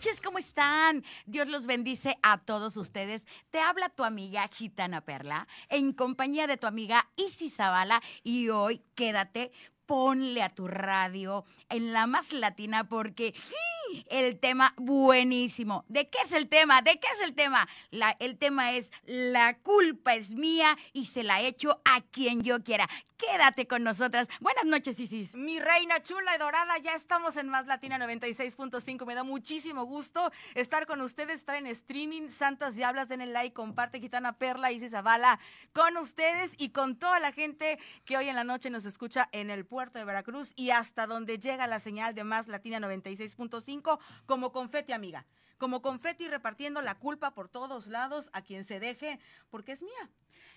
noches, ¿cómo están? Dios los bendice a todos ustedes. Te habla tu amiga Gitana Perla en compañía de tu amiga Isis Zavala y hoy quédate, ponle a tu radio en la más latina porque el tema buenísimo. ¿De qué es el tema? ¿De qué es el tema? El tema es la culpa es mía y se la echo a quien yo quiera. Quédate con nosotras. Buenas noches, Isis. Mi reina chula y dorada, ya estamos en Más Latina 96.5. Me da muchísimo gusto estar con ustedes, estar en streaming. Santas Diablas, denle like, comparte, Gitana Perla, Isis Zavala, con ustedes y con toda la gente que hoy en la noche nos escucha en el puerto de Veracruz y hasta donde llega la señal de Más Latina 96.5 como confeti, amiga como confeti repartiendo la culpa por todos lados a quien se deje, porque es mía.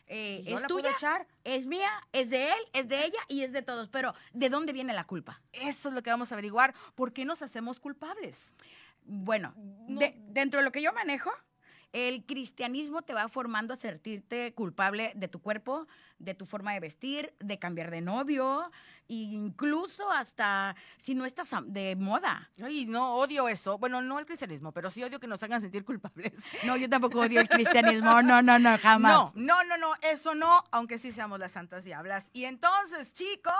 Eh, es tuya, echar. es mía, es de él, es de ella y es de todos. Pero, ¿de dónde viene la culpa? Eso es lo que vamos a averiguar. ¿Por qué nos hacemos culpables? Bueno, dentro de lo que yo manejo, el cristianismo te va formando a sentirte culpable de tu cuerpo, de tu forma de vestir, de cambiar de novio, incluso hasta si no estás de moda. Ay, no, odio eso. Bueno, no el cristianismo, pero sí odio que nos hagan sentir culpables. No, yo tampoco odio el cristianismo. No, no, no, jamás. No, no, no, no, eso no, aunque sí seamos las santas diablas. Y entonces, chicos,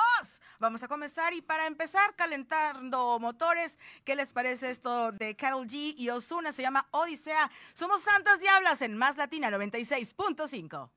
vamos a comenzar. Y para empezar, calentando motores, ¿qué les parece esto de Carol G y Osuna? Se llama Odisea. Somos santas diablas en Más Latina 96.5.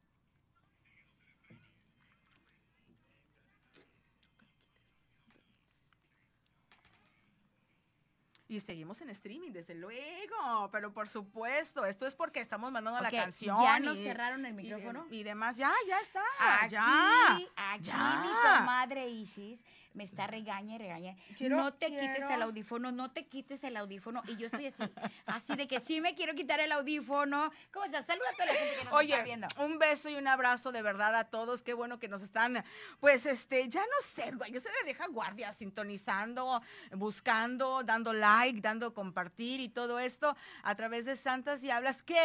Y seguimos en streaming, desde luego, pero por supuesto, esto es porque estamos mandando la canción. ¿Ya nos cerraron el micrófono? Y, demás, ya, ya está, aquí, ya. Aquí mi comadre Isis me está regaña y regaña. no te quites el audífono, no te quites el audífono. Y yo estoy así, así de que sí me quiero quitar el audífono. ¿Cómo estás? Saluda a toda la gente que nos Oye, está viendo. un beso y un abrazo de verdad a todos. Qué bueno que nos están, pues, este, ya no sé, güey, yo se le deja guardia sintonizando, buscando, dando like, dando compartir y todo esto a través de Santas Diablas que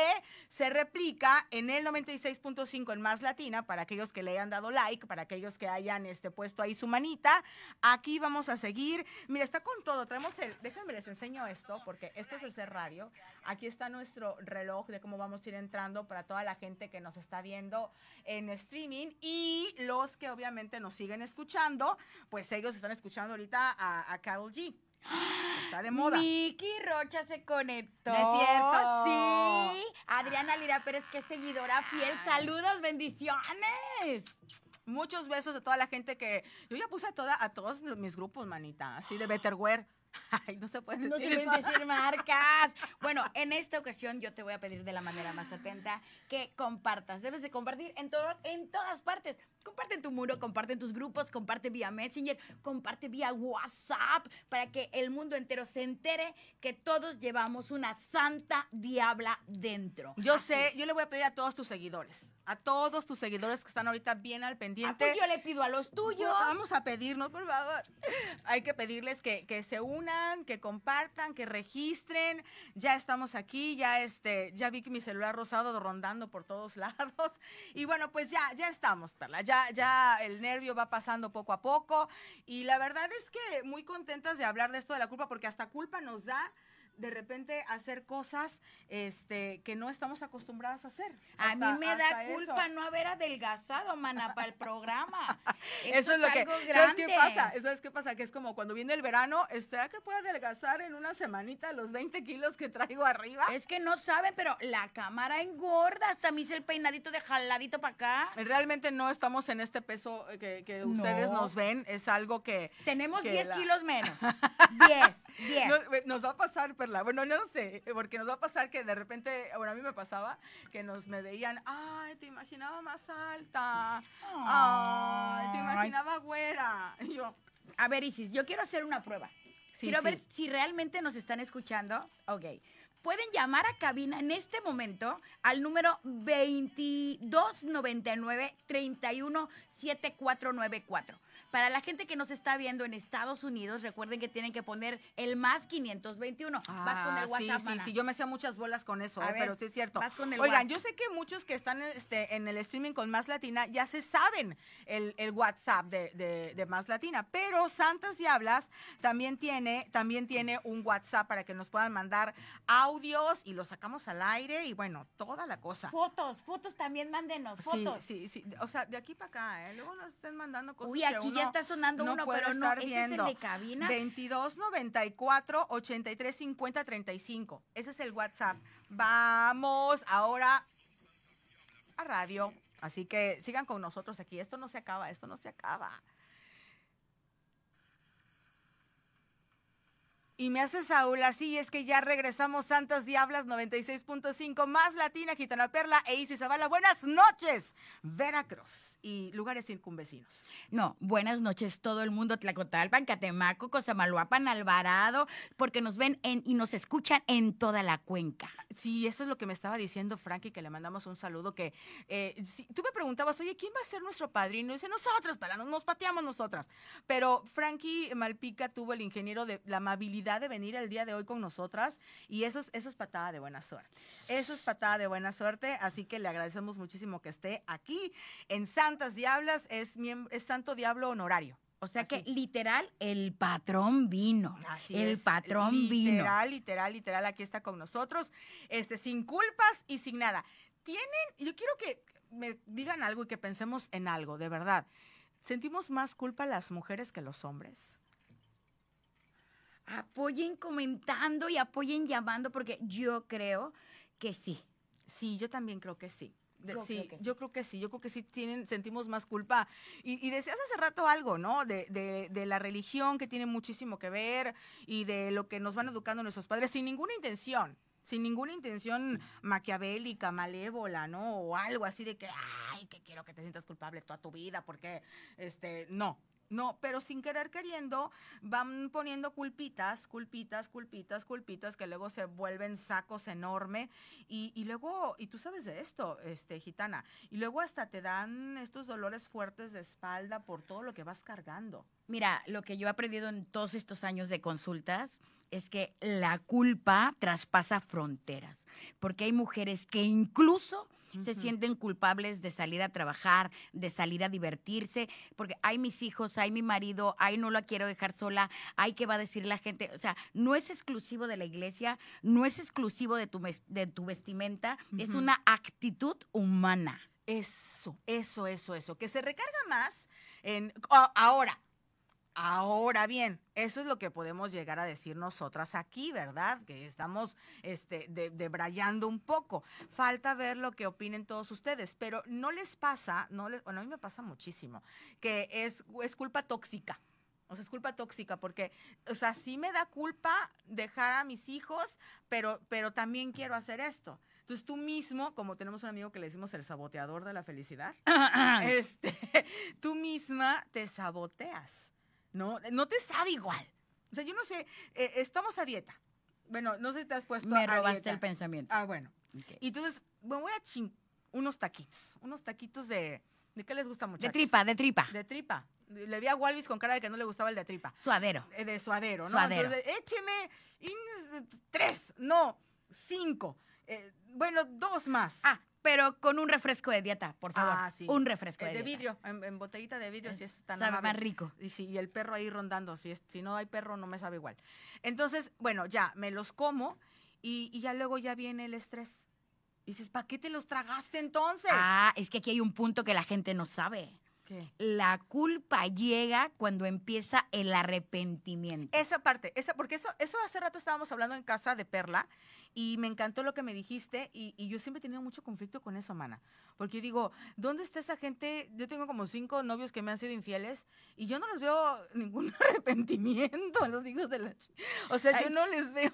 se replica en el 96.5 en Más Latina para aquellos que le hayan dado like, para aquellos que hayan este, puesto ahí su manita Aquí vamos a seguir. Mira, está con todo. Traemos el. Déjenme les enseño esto, porque esto es el ser radio. Aquí está nuestro reloj de cómo vamos a ir entrando para toda la gente que nos está viendo en streaming y los que obviamente nos siguen escuchando, pues ellos están escuchando ahorita a, a Carol G. Está de moda. Miki Rocha se conectó. ¿Es cierto? Sí. Adriana Lira Pérez, que seguidora fiel. Saludos, bendiciones. Muchos besos de toda la gente que. Yo ya puse a, toda, a todos mis grupos, manita, así de Betterware. Ay, no se puede decir. No se pueden decir marcas. Bueno, en esta ocasión yo te voy a pedir de la manera más atenta que compartas. Debes de compartir en, todo, en todas partes. Comparte en tu muro, comparte en tus grupos, comparte vía Messenger, comparte vía WhatsApp para que el mundo entero se entere que todos llevamos una santa diabla dentro. Yo sé, yo le voy a pedir a todos tus seguidores, a todos tus seguidores que están ahorita bien al pendiente. Ah, pues yo le pido a los tuyos. Vamos a pedirnos, por favor. Hay que pedirles que, que se unan, que compartan, que registren. Ya estamos aquí, ya este, ya vi que mi celular rosado rondando por todos lados. Y bueno, pues ya, ya estamos, Perla. Ya, ya el nervio va pasando poco a poco. Y la verdad es que muy contentas de hablar de esto de la culpa, porque hasta culpa nos da de repente hacer cosas este, que no estamos acostumbradas a hacer. a mí me da culpa no haber adelgazado, mana, para el programa. eso, es lo que, ¿sabes qué pasa? Eso es qué pasa, que es como cuando viene el verano, ¿será que puedo adelgazar en una semanita los 20 kilos que traigo arriba? Es que no sabe, pero la cámara engorda, hasta me hice el peinadito de jaladito para acá. Realmente no estamos en este peso que, ustedes nos ven, es algo que... Tenemos 10 kilos menos, 10. Nos, va a pasar, Perla. Bueno, no sé, porque nos va a pasar que de repente, bueno, a mí me pasaba que nos me veían, ay, te imaginaba más alta. Ay, te imaginaba güera. yo, a ver, Isis, yo quiero hacer una prueba. quiero ver si realmente nos están escuchando. Ok. Pueden llamar a cabina en este momento al número 2299 317494 Para la gente que nos está viendo en Estados Unidos, recuerden que tienen que poner el más 521. vas con Ah, el WhatsApp, Sí, sí, mana. sí, yo me hacía muchas bolas con eso, eh, ver, pero sí es cierto. vas con el Oigan, WhatsApp. yo sé que muchos que están este, en el streaming con Más Latina ya se saben el, el WhatsApp de, de- de Más Latina, pero Santas Diablas también tiene, también tiene un WhatsApp para que nos puedan mandar audios y los sacamos al aire y bueno, toda la cosa. Fotos, fotos también, mándenos, Sí, fotos. sí, sí. O sea, de aquí para acá, ¿eh? Luego nos estén mandando cosas. Uy, que aquí ya está sonando no uno, pero no, estar este viendo. es el de cabina. 22 94 83 50 35. Ese es el WhatsApp. Vamos ahora a radio. Así que sigan con nosotros aquí. Esto no se acaba, esto no se acaba. Y me hace Saúl así, es que ya regresamos Santas Diablas 96.5, más Latina, Gitana Perla e Isis Zavala. Buenas noches, Veracruz y lugares circunvecinos. No, buenas noches todo el mundo, Tlacotalpan, Catemaco, Cosamaloapan, Alvarado, porque nos ven en, y nos escuchan en toda la cuenca. Sí, eso es lo que me estaba diciendo Frankie, que le mandamos un saludo, que eh, tú me preguntabas, oye, ¿quién va a ser nuestro padrino? Y dice, nosotras, para nos, nos pateamos nosotras. Pero Frankie Malpica tuvo el ingeniero de la amabilidad de venir el día de hoy con nosotras y eso es, eso es patada de buena suerte. Eso es patada de buena suerte, así que le agradecemos muchísimo que esté aquí en Santas Diablas, es, es Santo Diablo honorario. O sea que literal, el patrón vino. Así el es, patrón vino. Literal, literal, literal, aquí está con nosotros, este, sin culpas y sin nada. Tienen, yo quiero que me digan algo y que pensemos en algo, de verdad. ¿Sentimos más culpa las mujeres que los hombres? Apoyen comentando y apoyen llamando, porque yo creo que sí. Sí, yo también creo que sí. De- Yo sí, creo que sí. yo creo que sí, yo creo que sí tienen, sentimos más culpa. Y, y decías hace rato algo, ¿no? De, de- de la religión que tiene muchísimo que ver y de lo que nos van educando nuestros padres sin ninguna intención, sin ninguna intención maquiavélica, malévola, ¿no? O algo así de que, ay, que quiero que te sientas culpable toda tu vida, porque, este, no. No, pero sin querer queriendo van poniendo culpitas, culpitas, culpitas, culpitas que luego se vuelven sacos enormes y, y luego, y tú sabes de esto, este, gitana, y luego hasta te dan estos dolores fuertes de espalda por todo lo que vas cargando. Mira, lo que yo he aprendido en todos estos años de consultas es que la culpa traspasa fronteras, porque hay mujeres que incluso se sienten culpables de salir a trabajar, de salir a divertirse, porque hay mis hijos, hay mi marido, ay, no la quiero dejar sola, ay, ¿qué va a decir la gente? O sea, no es exclusivo de la iglesia, no es exclusivo de tu, de tu vestimenta, es una actitud humana. Eso, eso, eso, eso, que se recarga más en ahora. Ahora bien, eso es lo que podemos llegar a decir nosotras aquí, ¿verdad? Que estamos este, de- debrayando un poco. Falta ver lo que opinen todos ustedes, pero no les pasa, no les, bueno, a mí me pasa muchísimo, que es, es culpa tóxica. O sea, es culpa tóxica porque, o sea, sí me da culpa dejar a mis hijos, pero, pero también quiero hacer esto. Entonces tú mismo, como tenemos un amigo que le decimos el saboteador de la felicidad, este, tú misma te saboteas, ¿no? No te sabe igual. O sea, yo no sé, eh, estamos a dieta. Bueno, no sé si te has puesto Me a robaste dieta. el pensamiento. Ah, bueno. Y entonces, me voy a chin unos taquitos, unos taquitos de, ¿de qué les gusta mucho? De tripa, de tripa. De tripa. Le vi a Walvis con cara de que no le gustaba el de tripa. Suadero. eh, De suadero, ¿no? Suadero. Entonces, écheme in- tres, no, cinco. Eh, bueno, dos más. Ah, pero con un refresco de dieta, por favor. Ah, sí. Un refresco Eh, de, de dieta. vidrio, en, en botellita de vidrio, si es tan Sabe amable. más rico. Y, y el perro ahí rondando, si, es, si no hay perro no me sabe igual. Entonces, bueno, ya, me los como y, y ya luego ya viene el estrés. Y dices, ¿para qué te los tragaste entonces? Ah, es que aquí hay un punto que la gente no sabe. ¿Qué? La culpa llega cuando empieza el arrepentimiento. Esa parte, esa, porque eso, eso hace rato estábamos hablando en casa de Perla y me encantó lo que me dijiste y, yo siempre he tenido mucho conflicto con eso, mana. Porque yo digo, ¿dónde está esa gente? Yo tengo como cinco novios que me han sido infieles y yo no les veo ningún arrepentimiento a los hijos de la... O sea, yo no les veo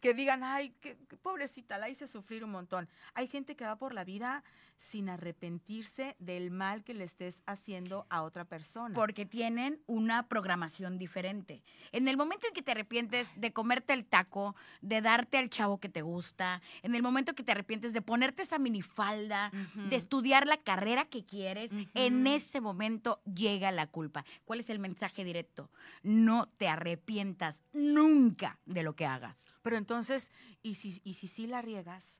que digan, ay, qué, qué pobrecita, la hice sufrir un montón. Hay gente que va por la vida sin arrepentirse del mal que le estés haciendo a otra persona. Porque tienen una programación diferente. En el momento en que te arrepientes de comerte el taco, de darte al chavo que te gusta, en el momento que te arrepientes de ponerte esa minifalda, Ujú. de estudiar la carrera que quieres, en ese momento llega la culpa. ¿Cuál es el mensaje directo? No te arrepientas nunca de lo que hagas. Pero entonces, ¿y si, y si sí la riegas?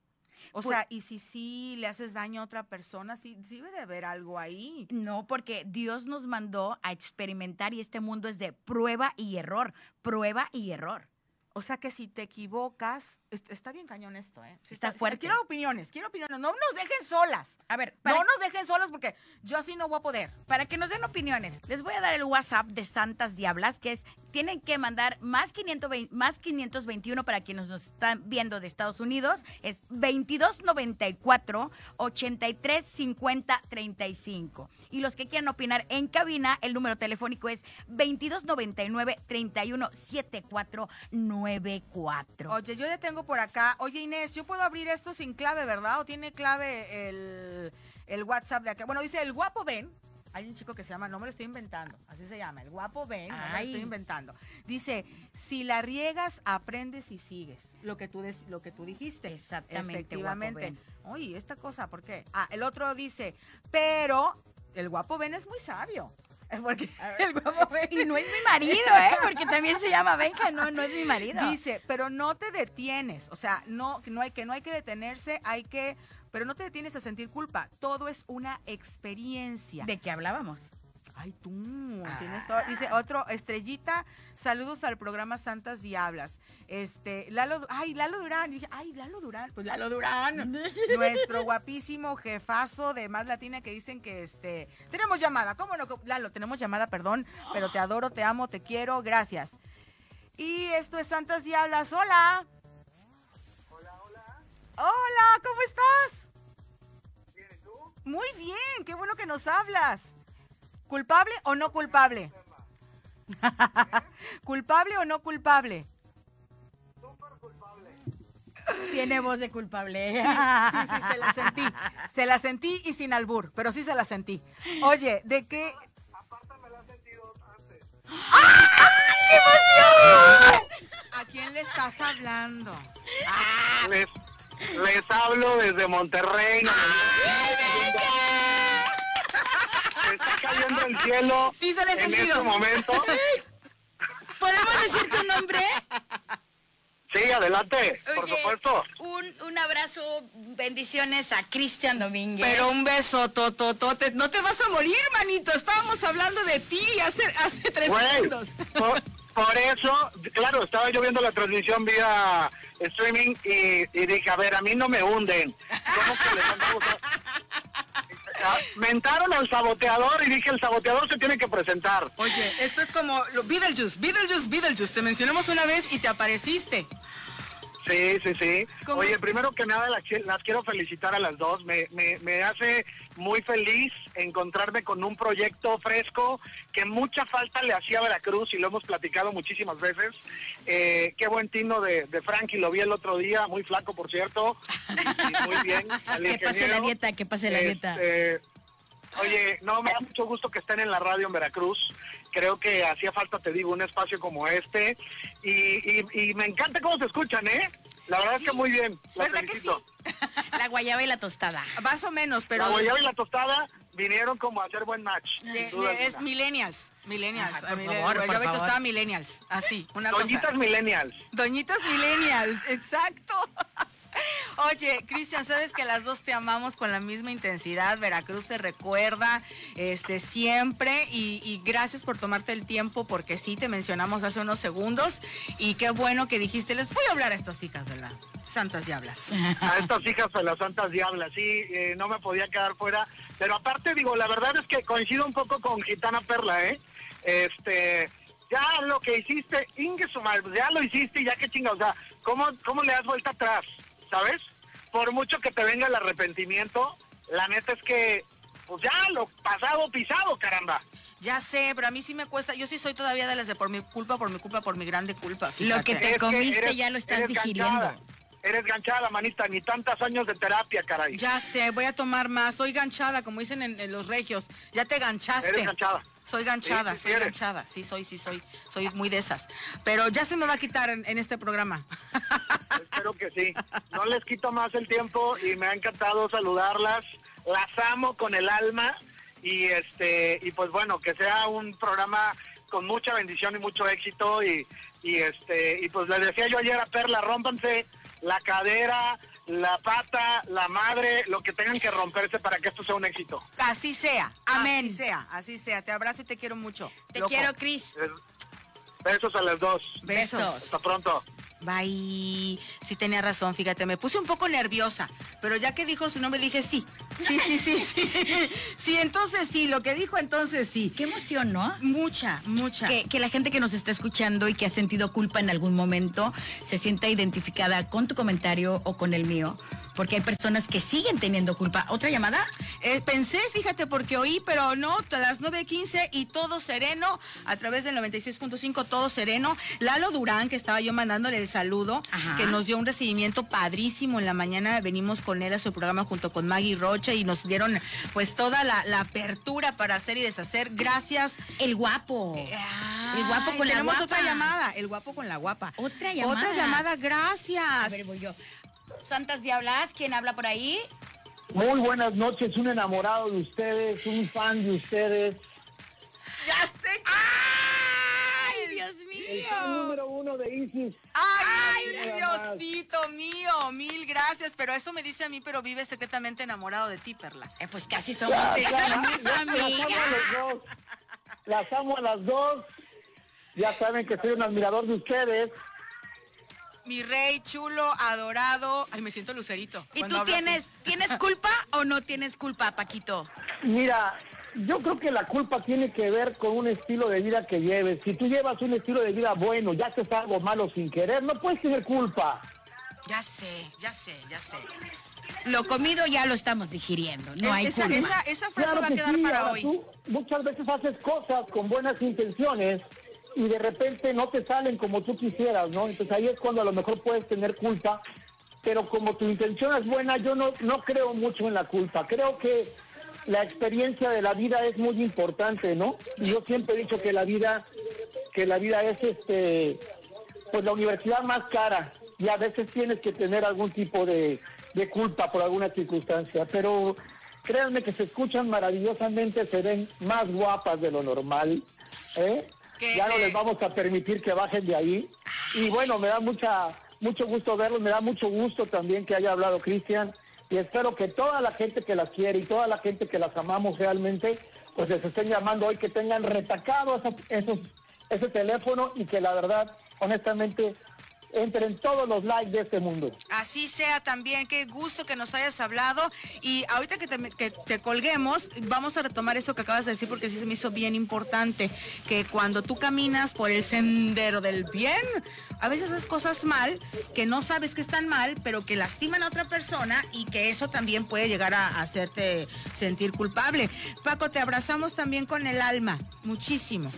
O Pues- sea, ¿y si sí le haces daño a otra persona? Sí, sí debe de haber algo ahí. No, porque Dios nos mandó a experimentar y este mundo es de prueba y error, prueba y error. O sea que si te equivocas, está bien cañón esto, ¿eh? Está fuerte. Quiero opiniones, quiero opiniones. No nos dejen solas. A ver, para, No nos dejen solas porque yo así no voy a poder. para que nos den opiniones, les voy a dar el WhatsApp de Santas Diablas, que es, tienen que mandar más, 520 más 521 para quienes nos están viendo de Estados Unidos, es 2294 83 50 35. Y los que quieran opinar en cabina, el número telefónico es 2299 31 74 94. Oye, yo ya tengo por acá. Oye, Inés, yo puedo abrir esto sin clave, ¿verdad? ¿O tiene clave el, el WhatsApp de acá? Bueno, dice el guapo Ben. Hay un chico que se llama, no me lo estoy inventando, así se llama, el guapo Ben, no me lo estoy inventando. Dice, si la riegas, aprendes y sigues. Lo que tú, des- lo que tú dijiste. Exactamente, Efectivamente. Oye, esta cosa, ¿por qué? Ah, el otro dice, pero el guapo Ben es muy sabio. Porque el guapo Ben Y no es mi marido, ¿eh? Porque también se llama Benja, no, no es mi marido. Dice, pero no te detienes, o sea, no, no hay que no hay que detenerse, hay que, pero no te detienes a sentir culpa. Todo es una experiencia. ¿De qué hablábamos? Ay, tú, tienes todo. Dice otro, Estrellita, saludos al programa Santas Diablas. Este, Lalo, ay, Lalo Durán. Y dije, ay, Lalo Durán, pues Lalo Durán. Nuestro guapísimo jefazo de Más Latina que dicen que este, tenemos llamada, ¿cómo no? Lalo, tenemos llamada, perdón, pero te adoro, te amo, te quiero, gracias. Y esto es Santas Diablas, hola. Hola, ¿cómo estás? Muy bien, qué bueno que nos hablas. ¿Culpable o no culpable? ¿Culpable o no culpable? Tiene voz de culpable. Sí, sí, se la sentí. Se la sentí y sin albur, pero sí se la sentí. Oye, ¿de qué? ¿A quién le estás hablando? Les, les hablo desde Monterrey. León. Se está cayendo el cielo Sí, se le he en este momento. ¿Podemos decir tu nombre? Sí, adelante, por Oye, supuesto. Un, un abrazo, bendiciones a Cristian Domínguez. Pero un beso, tototote. No te vas a morir, manito. Estábamos hablando de ti hace, hace tres segundos. por, por eso, claro, estaba yo viendo la transmisión vía streaming y, y dije, a ver, a mí no me hunden. ¿Cómo que les a- Mentaron al saboteador y dije, el saboteador se tiene que presentar. Oye, esto es como lo- Beetlejuice, Beetlejuice, Beetlejuice. Te mencionamos una vez y te apareciste. Sí, sí, sí. ¿Cómo Oye, es? primero que nada las, qui- las quiero felicitar a las dos. Me, me, me hace muy feliz encontrarme con un proyecto fresco que mucha falta le hacía a Veracruz y lo hemos platicado muchísimas veces. Eh, qué buen tino de, de Frankie, lo vi el otro día, muy flaco por cierto. Y muy bien. Que pase la dieta, que pase la dieta. Este, Oye, no, me da mucho gusto que estén en la radio en Veracruz. Creo que hacía falta, te digo, un espacio como este. Y, y, y me encanta cómo se escuchan, ¿eh? La verdad Sí. es que muy bien. Los ¿Verdad que felicito. La guayaba y la tostada. Más o menos, pero La guayaba y la tostada vinieron como a hacer buen match. de- sin duda de- es millennials. Millennials. Ajá, por favor, por guayaba y favor. tostada millennials. Así, una Doñitas cosa. millennials. Doñitas millennials, exacto. Oye, Cristian, sabes que las dos te amamos con la misma intensidad. Veracruz te recuerda este, siempre y, gracias por tomarte el tiempo porque sí te mencionamos hace unos segundos y qué bueno que dijiste, les voy a hablar a estas hijas de santas diablas. a estas hijas de las santas diablas, sí, eh, no me podía quedar fuera. Pero aparte, digo, la verdad es que coincido un poco con Gitana Perla, ¿eh? Este, ya lo que hiciste, Inge ya lo hiciste ya que chinga, o sea, ¿cómo, ¿cómo le das vuelta atrás? ¿Sabes? Por mucho que te venga el arrepentimiento, la neta es que, pues ya, lo pasado pisado, caramba. Ya sé, pero a mí sí me cuesta. Yo sí soy todavía de las de por mi culpa, por mi culpa, por mi grande culpa. Lo que te Es que comiste ya lo estás eres digiriendo. ganchada, Eres ganchada, manita, ni tantos años de terapia, caray. Ya sé, voy a tomar más. Soy ganchada, como dicen en, en los regios. Ya te ganchaste. Eres ganchada. Soy ganchada, Sí, soy eres. ganchada. Sí, soy, sí, soy. Soy muy de esas. Pero ya se me va a quitar en, en este programa. Espero que sí. No les quito más el tiempo y me ha encantado saludarlas. Las amo con el alma y este y pues bueno, que sea un programa con mucha bendición y mucho éxito y, y este y pues les decía yo ayer a Perla, rómpanse la cadera, la pata, la madre, lo que tengan que romperse para que esto sea un éxito. Así sea. Amén. Así sea, así sea. Te abrazo y te quiero mucho. Te loco. quiero, Cris. Besos a las dos. Besos. Hasta pronto. Bye. Sí tenía razón, fíjate, me puse un poco nerviosa, pero ya que dijo su nombre dije sí. Sí, sí, sí, sí. Sí, entonces sí, lo que dijo entonces sí. Qué emoción, ¿no? Mucha, mucha. Que, que la gente que nos está escuchando y que ha sentido culpa en algún momento se sienta identificada con tu comentario o con el mío. Porque hay personas que siguen teniendo culpa. ¿Otra llamada? Eh, pensé, fíjate, porque oí, pero no, a las 9.15 y todo sereno, a través del 96.5, todo sereno. Lalo Durán, que estaba yo mandándole el saludo, Ajá. que nos dio un recibimiento padrísimo en la mañana. Venimos con él a su programa junto con Maggie Rocha y nos dieron pues toda la, la apertura para hacer y deshacer. Gracias. El guapo. El guapo con la tenemos guapa. otra llamada, el guapo con la guapa. Otra llamada. Otra llamada, gracias. A ver, voy yo. Santas Diablas, ¿quién habla por ahí? Muy buenas noches, un enamorado de ustedes, un fan de ustedes, Ya sé. ¡Ay, Dios el fan mío! número uno de Isis. Ay, más. Diosito mío, mil gracias, pero eso me dice a mí, pero vive secretamente enamorado de ti, Perla. Eh, pues casi somos Ya, de- ya, somos ya, las amo a las dos. Las amo a las dos. Ya saben que soy un admirador de ustedes. Mi rey chulo, adorado. Ay, me siento lucerito. ¿Y tú así. tienes, tienes culpa o no tienes culpa, Paquito? Mira, yo creo que la culpa tiene que ver con un estilo de vida que lleves. Si tú llevas un estilo de vida bueno, ya haces algo malo sin querer, no puedes tener culpa. Ya sé, ya sé, ya sé. Lo comido ya lo estamos digiriendo, no hay esa, culpa. esa, esa frase Claro va a que quedar sí, para hoy. tú muchas veces haces cosas con buenas intenciones y de repente no te salen como tú quisieras, ¿no? Entonces ahí es cuando a lo mejor puedes tener culpa, pero como tu intención es buena, yo no, no creo mucho en la culpa. Creo que la experiencia de la vida es muy importante, ¿no? Yo siempre he dicho que la vida, que la vida es este, pues la universidad más cara y a veces tienes que tener algún tipo de, de culpa por alguna circunstancia, pero créanme que se escuchan maravillosamente, se ven más guapas de lo normal, ¿eh? ¿Qué Ya no le- les vamos a permitir que bajen de ahí. Y bueno, me da mucha mucho gusto verlos, me da mucho gusto también que haya hablado Cristian y espero que toda la gente que las quiere y toda la gente que las amamos realmente, pues les estén llamando hoy, que tengan retacado esos, ese teléfono y que la verdad, honestamente, entren todos los likes de este mundo. Así sea también, qué gusto que nos hayas hablado. Y ahorita que te, que te colguemos, vamos a retomar eso que acabas de decir porque sí se me hizo bien importante, que cuando tú caminas por el sendero del bien, a veces haces cosas mal, que no sabes que están mal, pero que lastiman a otra persona y que eso también puede llegar a hacerte sentir culpable. Paco, te abrazamos también con el alma, muchísimo.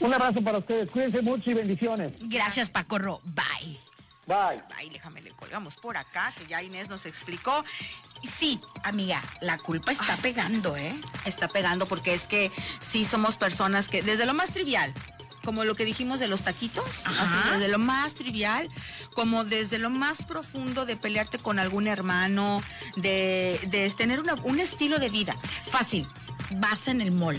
Un abrazo para ustedes, cuídense mucho y bendiciones. Gracias, Pacorro. Bye. Bye. Ay, déjame, le colgamos por acá, que ya Inés nos explicó. Sí, Amiga, la culpa está pegando, ¿eh? está pegando porque es que sí somos personas que desde lo más trivial, como lo que dijimos de los taquitos, así, desde lo más trivial, como desde lo más profundo de pelearte con algún hermano, de, de tener una- un estilo de vida. Fácil. Vas en el mall.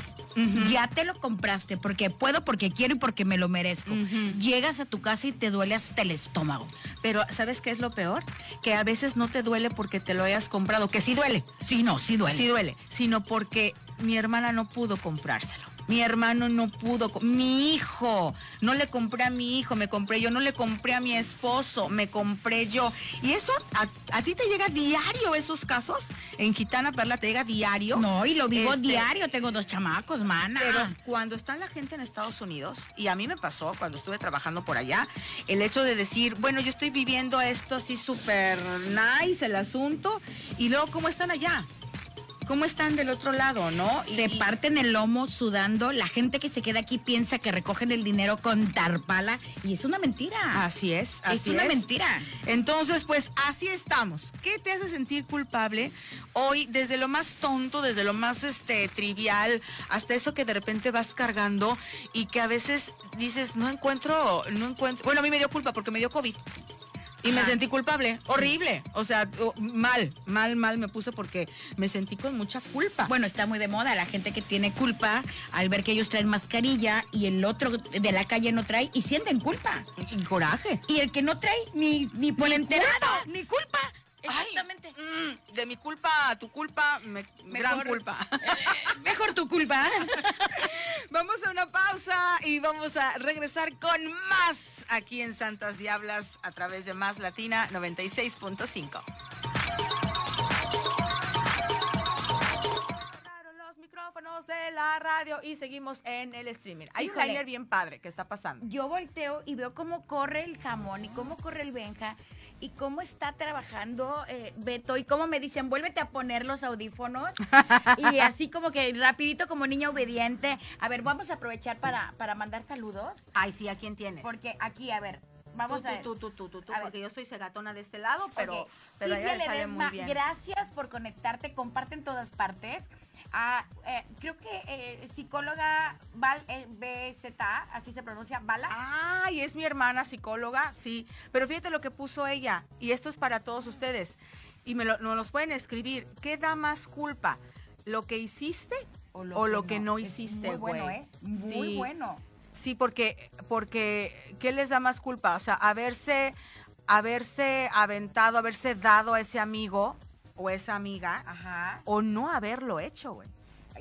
Ya te lo compraste porque puedo, porque quiero y porque me lo merezco. Llegas a tu casa y te duele hasta el estómago. Pero ¿sabes qué es lo peor? Que a veces no te duele porque te lo hayas comprado, que sí duele, Sí, no, sí duele. sí duele, sino porque mi hermana no pudo comprárselo. Mi hermano no pudo, mi hijo, no le compré a mi hijo, me compré yo, no le compré a mi esposo, me compré yo. Y eso, a, a ti te llega diario esos casos, en Gitana Perla te llega diario. No, y lo vivo Este, diario. Tengo dos chamacos, mana. Pero cuando está la gente en Estados Unidos, y a mí me pasó cuando estuve trabajando por allá, el hecho de decir, bueno, yo estoy viviendo esto así súper nice, el asunto, y luego, ¿cómo están allá? ¿Cómo están del otro lado, no? Se y- parten el lomo sudando. La gente que se queda aquí piensa que recogen el dinero con tarpala y es una mentira. Así es, así es una mentira. Entonces, pues así estamos. ¿Qué te hace sentir culpable hoy desde lo más tonto, desde lo más este trivial, hasta eso que de repente vas cargando y que a veces dices, no encuentro, no encuentro. Bueno, a mí me dio culpa porque me dio COVID. Y me sentí culpable, horrible. O sea, o- mal, mal, mal me puse porque me sentí con mucha culpa. Bueno, está muy de moda la gente que tiene culpa al ver que ellos traen mascarilla y el otro de la calle no trae y sienten culpa. Y coraje. Y el que no trae ni, ni por enterado, ni culpa. Ay, Exactamente. mm, de mi culpa a tu culpa, me- gran Mejor- culpa. Eh, Mejor tu culpa. Vamos a una pausa y vamos a regresar con más aquí en Santas Diablas a través de Más Latina 96.5. Los micrófonos de la radio y seguimos en el streaming. Hay un bien padre que está pasando. Yo volteo y veo cómo corre el jamón y cómo corre el Benja y cómo está trabajando eh, Beto y cómo me dicen, vuélvete a poner los audífonos. y así como que rapidito como niña obediente. A ver, vamos a aprovechar para, para mandar saludos. Ay, sí, ¿a quién tienes? Porque aquí, a ver, vamos tú, a ver. tú, tú, tú, tú, tú, ver. porque yo soy cegatona de este lado, pero, Ok. pero Silvia ella le sale muy bien. gracias por conectarte, comparte en todas partes. Ah, eh, creo que eh, psicóloga Val eh, BZ, así se pronuncia, Bala. Ay, es mi hermana psicóloga, sí. Pero fíjate lo que puso ella, y esto es para todos ustedes. Y me lo, nos los pueden escribir. ¿Qué da más culpa? ¿Lo que hiciste o lo, que, no, Es hiciste, Muy bueno? ¿eh? Muy Sí. bueno. Sí, porque, porque, ¿qué les da más culpa? O sea, haberse, haberse aventado, haberse dado a ese amigo o esa amiga, Ajá. o no haberlo hecho, güey.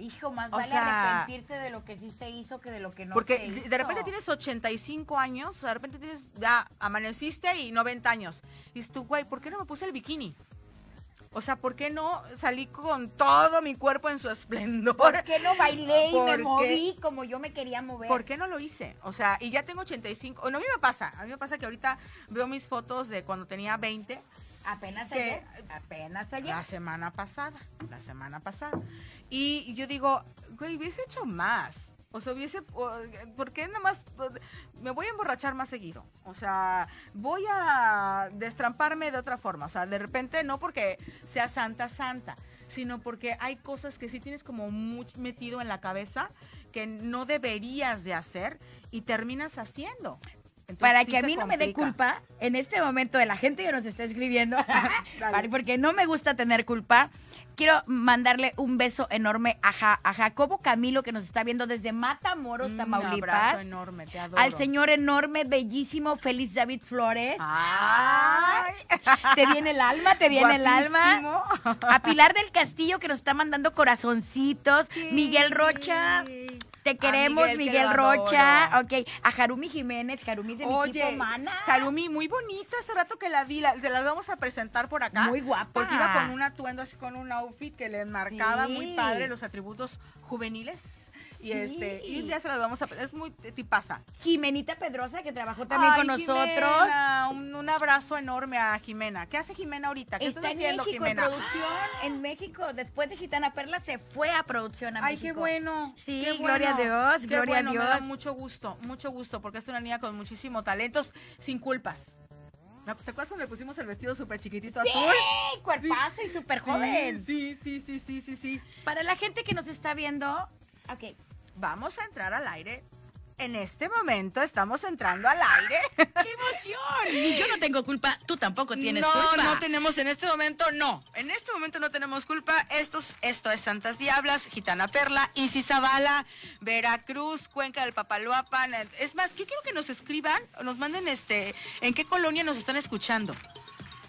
Hijo, más O vale sea- arrepentirse de lo que sí se hizo que de lo que no Porque se de- hizo. de repente tienes 85 años, de repente tienes, ya amaneciste y 90 años. Y dices tú, güey, ¿por qué no me puse el bikini? O sea, ¿por qué no salí con todo mi cuerpo en su esplendor? ¿Por qué no bailé y ¿Por me moví como yo me quería mover? ¿Por qué no lo hice? O sea, y ya tengo 85. No, a mí me pasa. A mí me pasa que ahorita veo mis fotos de cuando tenía 20, Apenas ayer. Apenas ayer. la semana pasada. La semana pasada. Y yo digo, güey, hubiese hecho más. O sea, hubiese, ¿por qué nada más me voy a emborrachar más seguido? O sea, voy a destramparme de otra forma. O sea, de repente no porque sea santa, santa, sino porque hay cosas que sí tienes como muy metido en la cabeza que no deberías de hacer y terminas haciendo. Entonces, Para sí que a mí no me dé culpa, en este momento de la gente que nos está escribiendo, porque no me gusta tener culpa, quiero mandarle un beso enorme a, Ja- a Jacobo Camilo que nos está viendo desde Matamoros, Un Tamaulipas. abrazo enorme, te adoro. Al señor enorme, bellísimo, feliz David Flores. Ay. Te viene el alma, te viene el alma. A Pilar del Castillo que nos está mandando corazoncitos. Miguel Rocha. Te A queremos, Miguel, Rocha. Ok. A Harumi Jiménez. Harumi de mi equipo, mana. Harumi, muy bonita hace rato que la vi, la, te la vamos a presentar por acá. Muy guapa. Porque iba con un atuendo así, con un outfit que le marcaba Sí. muy padre los atributos juveniles. Y Sí. este, y ya se las vamos a es muy tipaza. Jimenita Pedrosa que trabajó también Ay, con nosotros. Jimena, un, un abrazo enorme a Jimena. ¿Qué hace Jimena ahorita? ¿Qué Está estás en haciendo, México, Jimena? en producción, en México. Después de Gitana Perla se fue a producción a Ay, México. qué bueno. Sí, qué gloria a bueno, Dios, qué gloria a bueno, Me da Dios. mucho gusto, mucho gusto, porque es una niña con muchísimo talento, sin culpas. ¿Te acuerdas cuando le pusimos el vestido súper chiquitito azul? ¡Ey! Cuerpazo y súper joven. Sí, sí, sí, sí, sí, sí. Para la gente que nos está viendo, ok, Vamos a entrar al aire. En este momento estamos entrando al aire. ¡Qué emoción! Y yo no tengo culpa, tú tampoco tienes no, culpa. no tenemos en este momento, no. En este momento no tenemos culpa. Esto es, esto es Santas Diablas, Gitana Perla, Isis Zavala, Veracruz, Cuenca del Papaloapan. Es más, yo quiero que nos escriban, o nos manden este, en qué colonia nos están escuchando.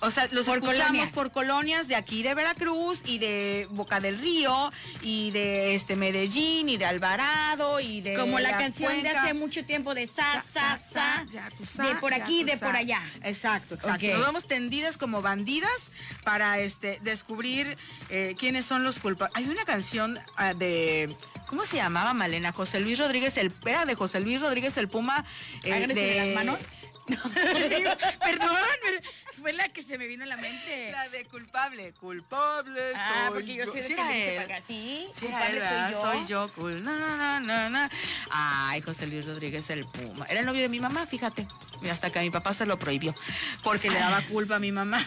O sea, los Por escuchamos colonia. por colonias de aquí de Veracruz y de Boca del Río y de este Medellín y de Alvarado y de Como la, canción de hace mucho tiempo de sa, sa, sa, ya tú de sa, por ya aquí, tú de por allá. Exacto, exacto. Ok. Nos vamos tendidas como bandidas para este descubrir eh, quiénes son los culpables. Hay una canción ah, de ¿cómo se llamaba Malena? José Luis Rodríguez el era de José Luis Rodríguez el Puma eh, de las manos. No, Perdón, pero fue la que se me vino a la mente. la de culpable, culpable Ah, soy porque yo soy Sí era él. Sí, soy yo. Soy yo. Na, na, na. Ay, José Luis Rodríguez el Puma. Era el novio de mi mamá, fíjate. Y hasta que a mi papá se lo prohibió. Porque le daba culpa a mi mamá.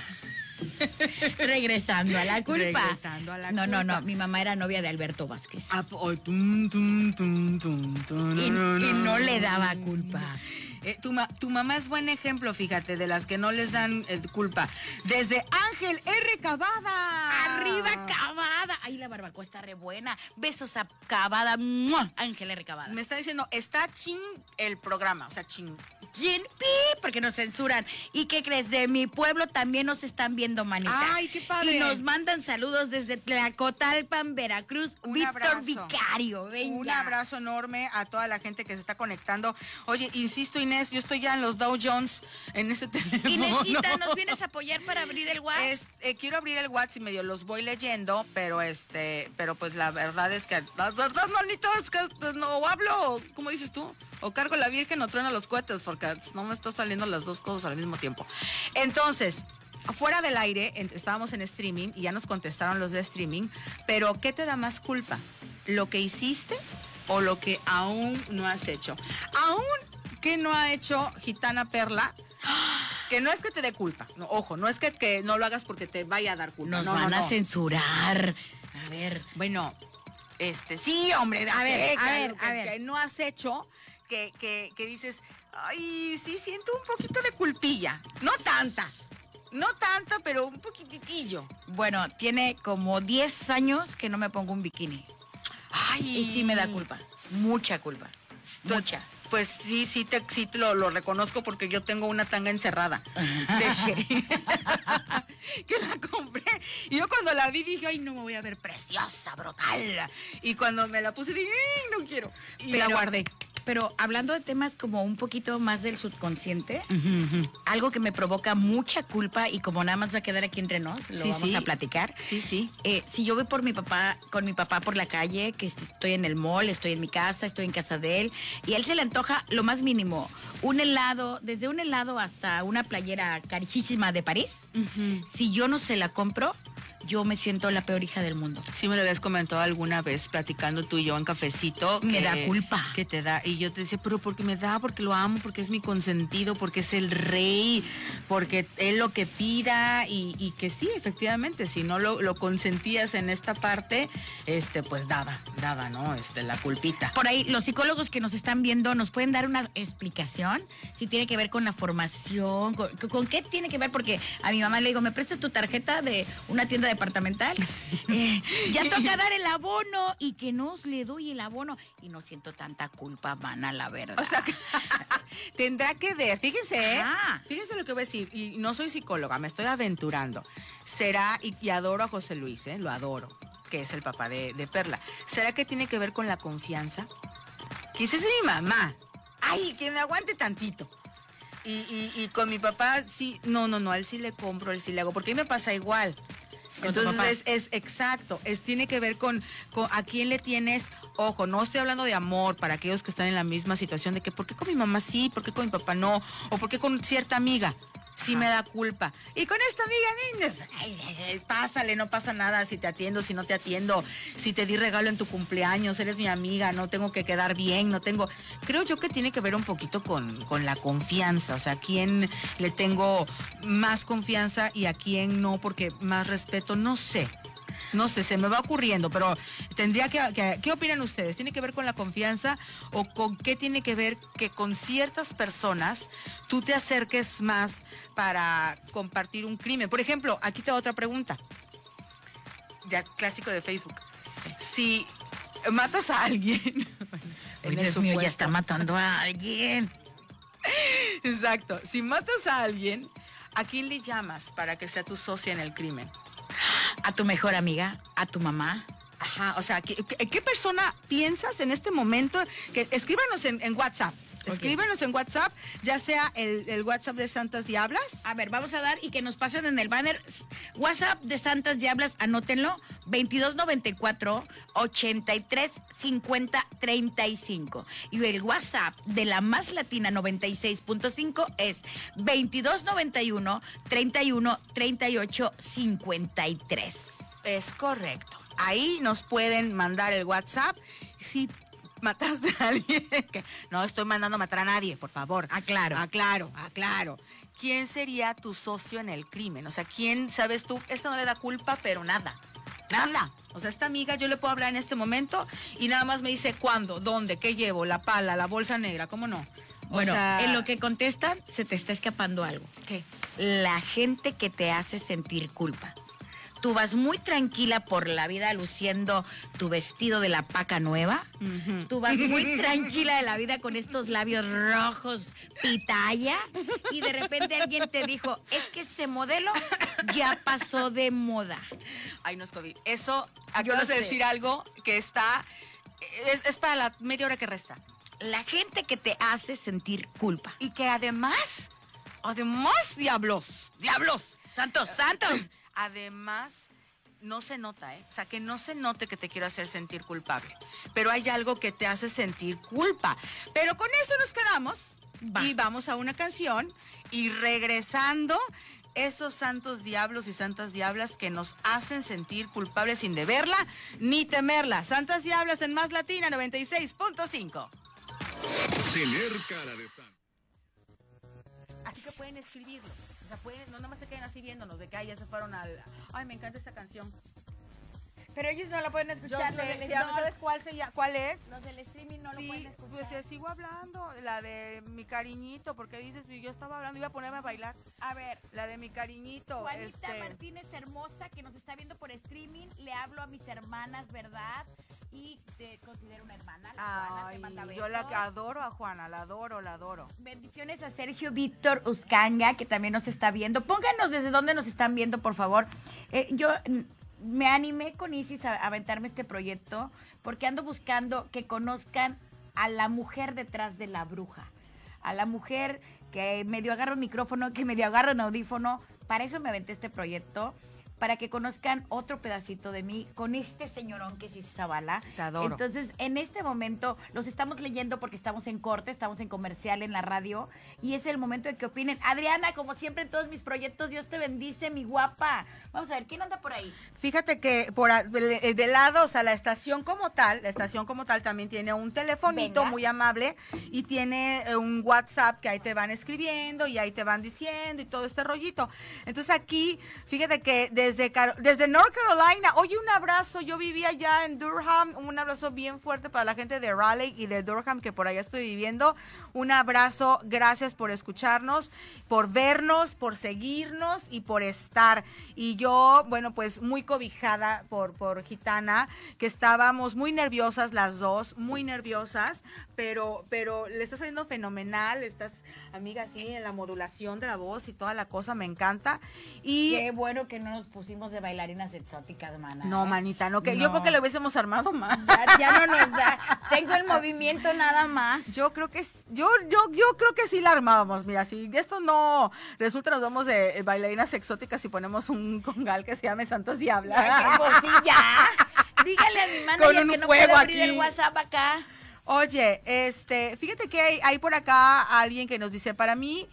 Regresando a la culpa. Regresando a la no, no, no. culpa. Mi mamá era novia de Alberto Vázquez. Ah, tum, tum, tum, y, no le daba culpa. Eh, tu, ma- tu mamá es buen ejemplo, fíjate, de las que no les dan eh, culpa. Desde Ángel R. Cavada. Arriba Cavada. Ay, la barbacoa está re buena. Besos a Cavada. ¡Mua! Ángel R. Cavada. Me está diciendo, está ching el programa, o sea, ching. Jen Pi, porque nos censuran. ¿Y qué crees? De mi pueblo también nos están viendo, manita. Ay, qué padre. Y nos mandan saludos desde Tlacotalpan, Veracruz. Un Víctor abrazo. Vicario, venga. Un abrazo enorme a toda la gente que se está conectando. Oye, insisto, Inés, yo estoy ya en los Dow Jones en ese teléfono. Inesita, ¿nos vienes a apoyar para abrir el WhatsApp? Eh, quiero abrir el WhatsApp y medio los voy leyendo, pero este, pero pues la verdad es que la verdad, manito, es que pues, no hablo, ¿cómo dices tú? O cargo la Virgen o trueno los cohetes, porque no me están saliendo las dos cosas al mismo tiempo. Entonces, fuera del aire, en- estábamos en streaming y ya nos contestaron los de streaming, pero ¿qué te da más culpa? ¿Lo que hiciste o lo que aún no has hecho? Aún que no ha hecho Gitana Perla, que no es que te dé culpa, no, ojo, no es que, que no lo hagas porque te vaya a dar culpa. Nos no, van no, a censurar. A ver. Bueno, este, sí, hombre, A ver, date, a ver, que- a ver. que no has hecho, que, que, que dices, ay, sí, siento un poquito de culpilla. No tanta, no tanta, pero un poquititillo. Bueno, tiene como 10 años que no me pongo un bikini. Ay. Y sí me da culpa. Mucha culpa. Mucha. Pues sí, sí, te, sí lo, lo reconozco porque yo tengo una tanga encerrada de que la compré. Y yo cuando la vi dije, ay, no me voy a ver preciosa, brutal. Y cuando me la puse dije, ay, no quiero. Y la guardé. Pero hablando de temas como un poquito más del subconsciente, algo que me provoca mucha culpa y como nada más va a quedar aquí entre nos, lo Sí, vamos sí. a platicar. Sí, sí. Eh, si yo voy por mi papá, con mi papá por la calle, que est- estoy en el mall, estoy en mi casa, estoy en casa de él, y a él se le antoja lo más mínimo, un helado, desde un helado hasta una playera carísima de París, si yo no se la compro, yo me siento la peor hija del mundo. Sí me lo habías comentado alguna vez platicando tú y yo en cafecito. Me da culpa. Que te da. Y yo te decía, pero porque me da, porque lo amo, porque es mi consentido, porque es el rey, porque él lo que pida y, y que sí, efectivamente, si no lo, lo consentías en esta parte, este, pues daba, daba, ¿no? Este, la culpita. Por ahí, los psicólogos que nos están viendo, ¿nos pueden dar una explicación? Si tiene que ver con la formación, con, con qué tiene que ver, porque a mi mamá le digo, ¿me prestas tu tarjeta de una tienda departamental? Eh, ya toca dar el abono y que no le doy el abono y no siento tanta culpa, mana, la verdad. O sea, que tendrá que ver, fíjense, ¿eh? Ajá. fíjense lo que voy a decir, y no soy psicóloga, me estoy aventurando. Será, y, y adoro a José Luis, ¿eh? lo adoro, que es el papá de, de Perla. ¿Será que tiene que ver con la confianza? Quizás es mi mamá. Ay, que me aguante tantito. Y, y- y con mi papá, sí, no, no, no, a él sí le compro, a él sí le hago, porque a mí me pasa igual. Con. Entonces es, es exacto, es tiene que ver con, con a quién le tienes, ojo, no estoy hablando de amor para aquellos que están en la misma situación de que por qué con mi mamá sí, por qué con mi papá no, o por qué con cierta amiga. Sí me da culpa. Y con esta amiga, niñas, ay, ay, ay, pásale, no pasa nada si te atiendo, si no te atiendo, si te di regalo en tu cumpleaños, eres mi amiga, no tengo que quedar bien, no tengo... Creo yo que tiene que ver un poquito con, con la confianza, o sea, a quién le tengo más confianza y a quién no, porque más respeto, no sé. No sé, se me va ocurriendo, pero tendría que, que- ¿Qué opinan ustedes? ¿Tiene que ver con la confianza o con qué tiene que ver que con ciertas personas tú te acerques más para compartir un crimen? Por ejemplo, aquí te otra pregunta. Ya clásico de Facebook. Si matas a alguien. Ay, en el mío, ya está matando a alguien. Exacto. Si matas a alguien, ¿a quién le llamas para que sea tu socia en el crimen? A tu mejor amiga, a tu mamá. Ajá, o sea, ¿qué, qué- qué persona piensas en este momento? Que escríbanos en, en WhatsApp. Ok. Escríbanos en WhatsApp, ya sea el, el WhatsApp de Santas Diablas. A ver, vamos a dar y que nos pasen en el banner WhatsApp de Santas Diablas, anótenlo, 2294 83 50 35. Y el WhatsApp de la Más Latina 96.5 es 2291 31 38 53. Es correcto. Ahí nos pueden mandar el WhatsApp. Si mataste a alguien, que no estoy mandando a matar a nadie, por favor. Aclaro. Aclaro, aclaro. ¿Quién sería tu socio en el crimen? O sea, ¿quién sabes tú? Esta no le da culpa, pero nada. Nada. O sea, esta amiga yo le puedo hablar en este momento y nada más me dice cuándo, dónde, qué llevo, la pala, la bolsa negra, ¿cómo no? O Bueno, sea- en lo que contestan, se te está escapando algo. ¿Qué? La gente que te hace sentir culpa. Tú vas muy tranquila por la vida luciendo tu vestido de la paca nueva. Tú vas muy tranquila de la vida con estos labios rojos, pitaya. Y de repente alguien te dijo, es que ese modelo ya pasó de moda. Ay, no es COVID. Eso, Yo acabas de decir algo que está. Es, es para la media hora que resta. La gente que te hace sentir culpa. Y que además, además, diablos, diablos, Santos, santos. Además, no se nota, ¿eh? O sea, que no se note que te quiero hacer sentir culpable. Pero hay algo que te hace sentir culpa. Pero con eso nos quedamos Va. y vamos a una canción y regresando esos santos diablos y santas diablas que nos hacen sentir culpables sin deberla ni temerla. Santas diablas en Más Latina 96.5. Tener cara de santo. Así que pueden escribirlo. O sea, pueden, no nomás se queden así viéndonos de que ay, ya se fueron al. Ay, me encanta esta canción. Pero ellos no la pueden Yo escuchar. sé, ¿sabes cuál, se cuál es? Los del streaming no lo Sí, pueden escuchar. pues eh, sigo hablando, la de mi cariñito, porque dices, yo estaba hablando, iba a ponerme a bailar, A ver, la de mi cariñito, Juanita este, Martínez hermosa que nos está viendo por streaming, le hablo a mis hermanas, ¿verdad? Y te considero una hermana. La Juana ay, manda yo la adoro a Juana, la adoro, la adoro. Bendiciones a Sergio Víctor Uscanga, que también nos está viendo. Pónganos desde dónde nos están viendo, por favor. Eh, yo me animé con Isis a, a aventarme este proyecto porque ando buscando que conozcan a la mujer detrás de la bruja. A la mujer que medio agarra un micrófono, que medio agarra un audífono. Para eso me aventé este proyecto. Para que conozcan otro pedacito de mí con este señorón que es Zavala. Te adoro. Entonces, en este momento los estamos leyendo porque estamos en corte, estamos en comercial en la radio y es el momento de que opinen. Adriana, como siempre en todos mis proyectos, Dios te bendice, mi guapa. Vamos a ver, ¿quién anda por ahí? Fíjate que por a- de, lado, o sea, la estación como tal, la estación como tal también tiene un telefonito Venga. muy amable y tiene eh, un WhatsApp que ahí te van escribiendo y ahí te van diciendo y todo este rollito. Entonces aquí, fíjate que desde, North Carolina, oye, un abrazo, yo vivía allá en Durham, un abrazo bien fuerte para la gente de Raleigh y de Durham que por allá estoy viviendo. Un abrazo, gracias por escucharnos, por vernos, por seguirnos y por estar. Y yo, bueno, pues muy cobijada por, por Gitana, que estábamos muy nerviosas las dos, muy nerviosas, pero, pero le estás saliendo fenomenal, estás, amiga, así en la modulación de la voz y toda la cosa, me encanta. Y Qué bueno que no nos pusimos de bailarinas exóticas, mana. no, ¿eh? manita, no, que yo creo que lo hubiésemos armado más. Ya, ya no nos da. Tengo el movimiento nada más. Yo creo que yo, yo, yo creo que sí la armábamos. Mira, si esto no resulta, nos vamos de bailarinas exóticas y ponemos un congal que se llame Santos Diabla. Ay, pues sí, ya. Dígale a mi un que no puede abrir aquí. el WhatsApp acá. Oye, este, fíjate que hay, hay por acá alguien que nos dice, para mí,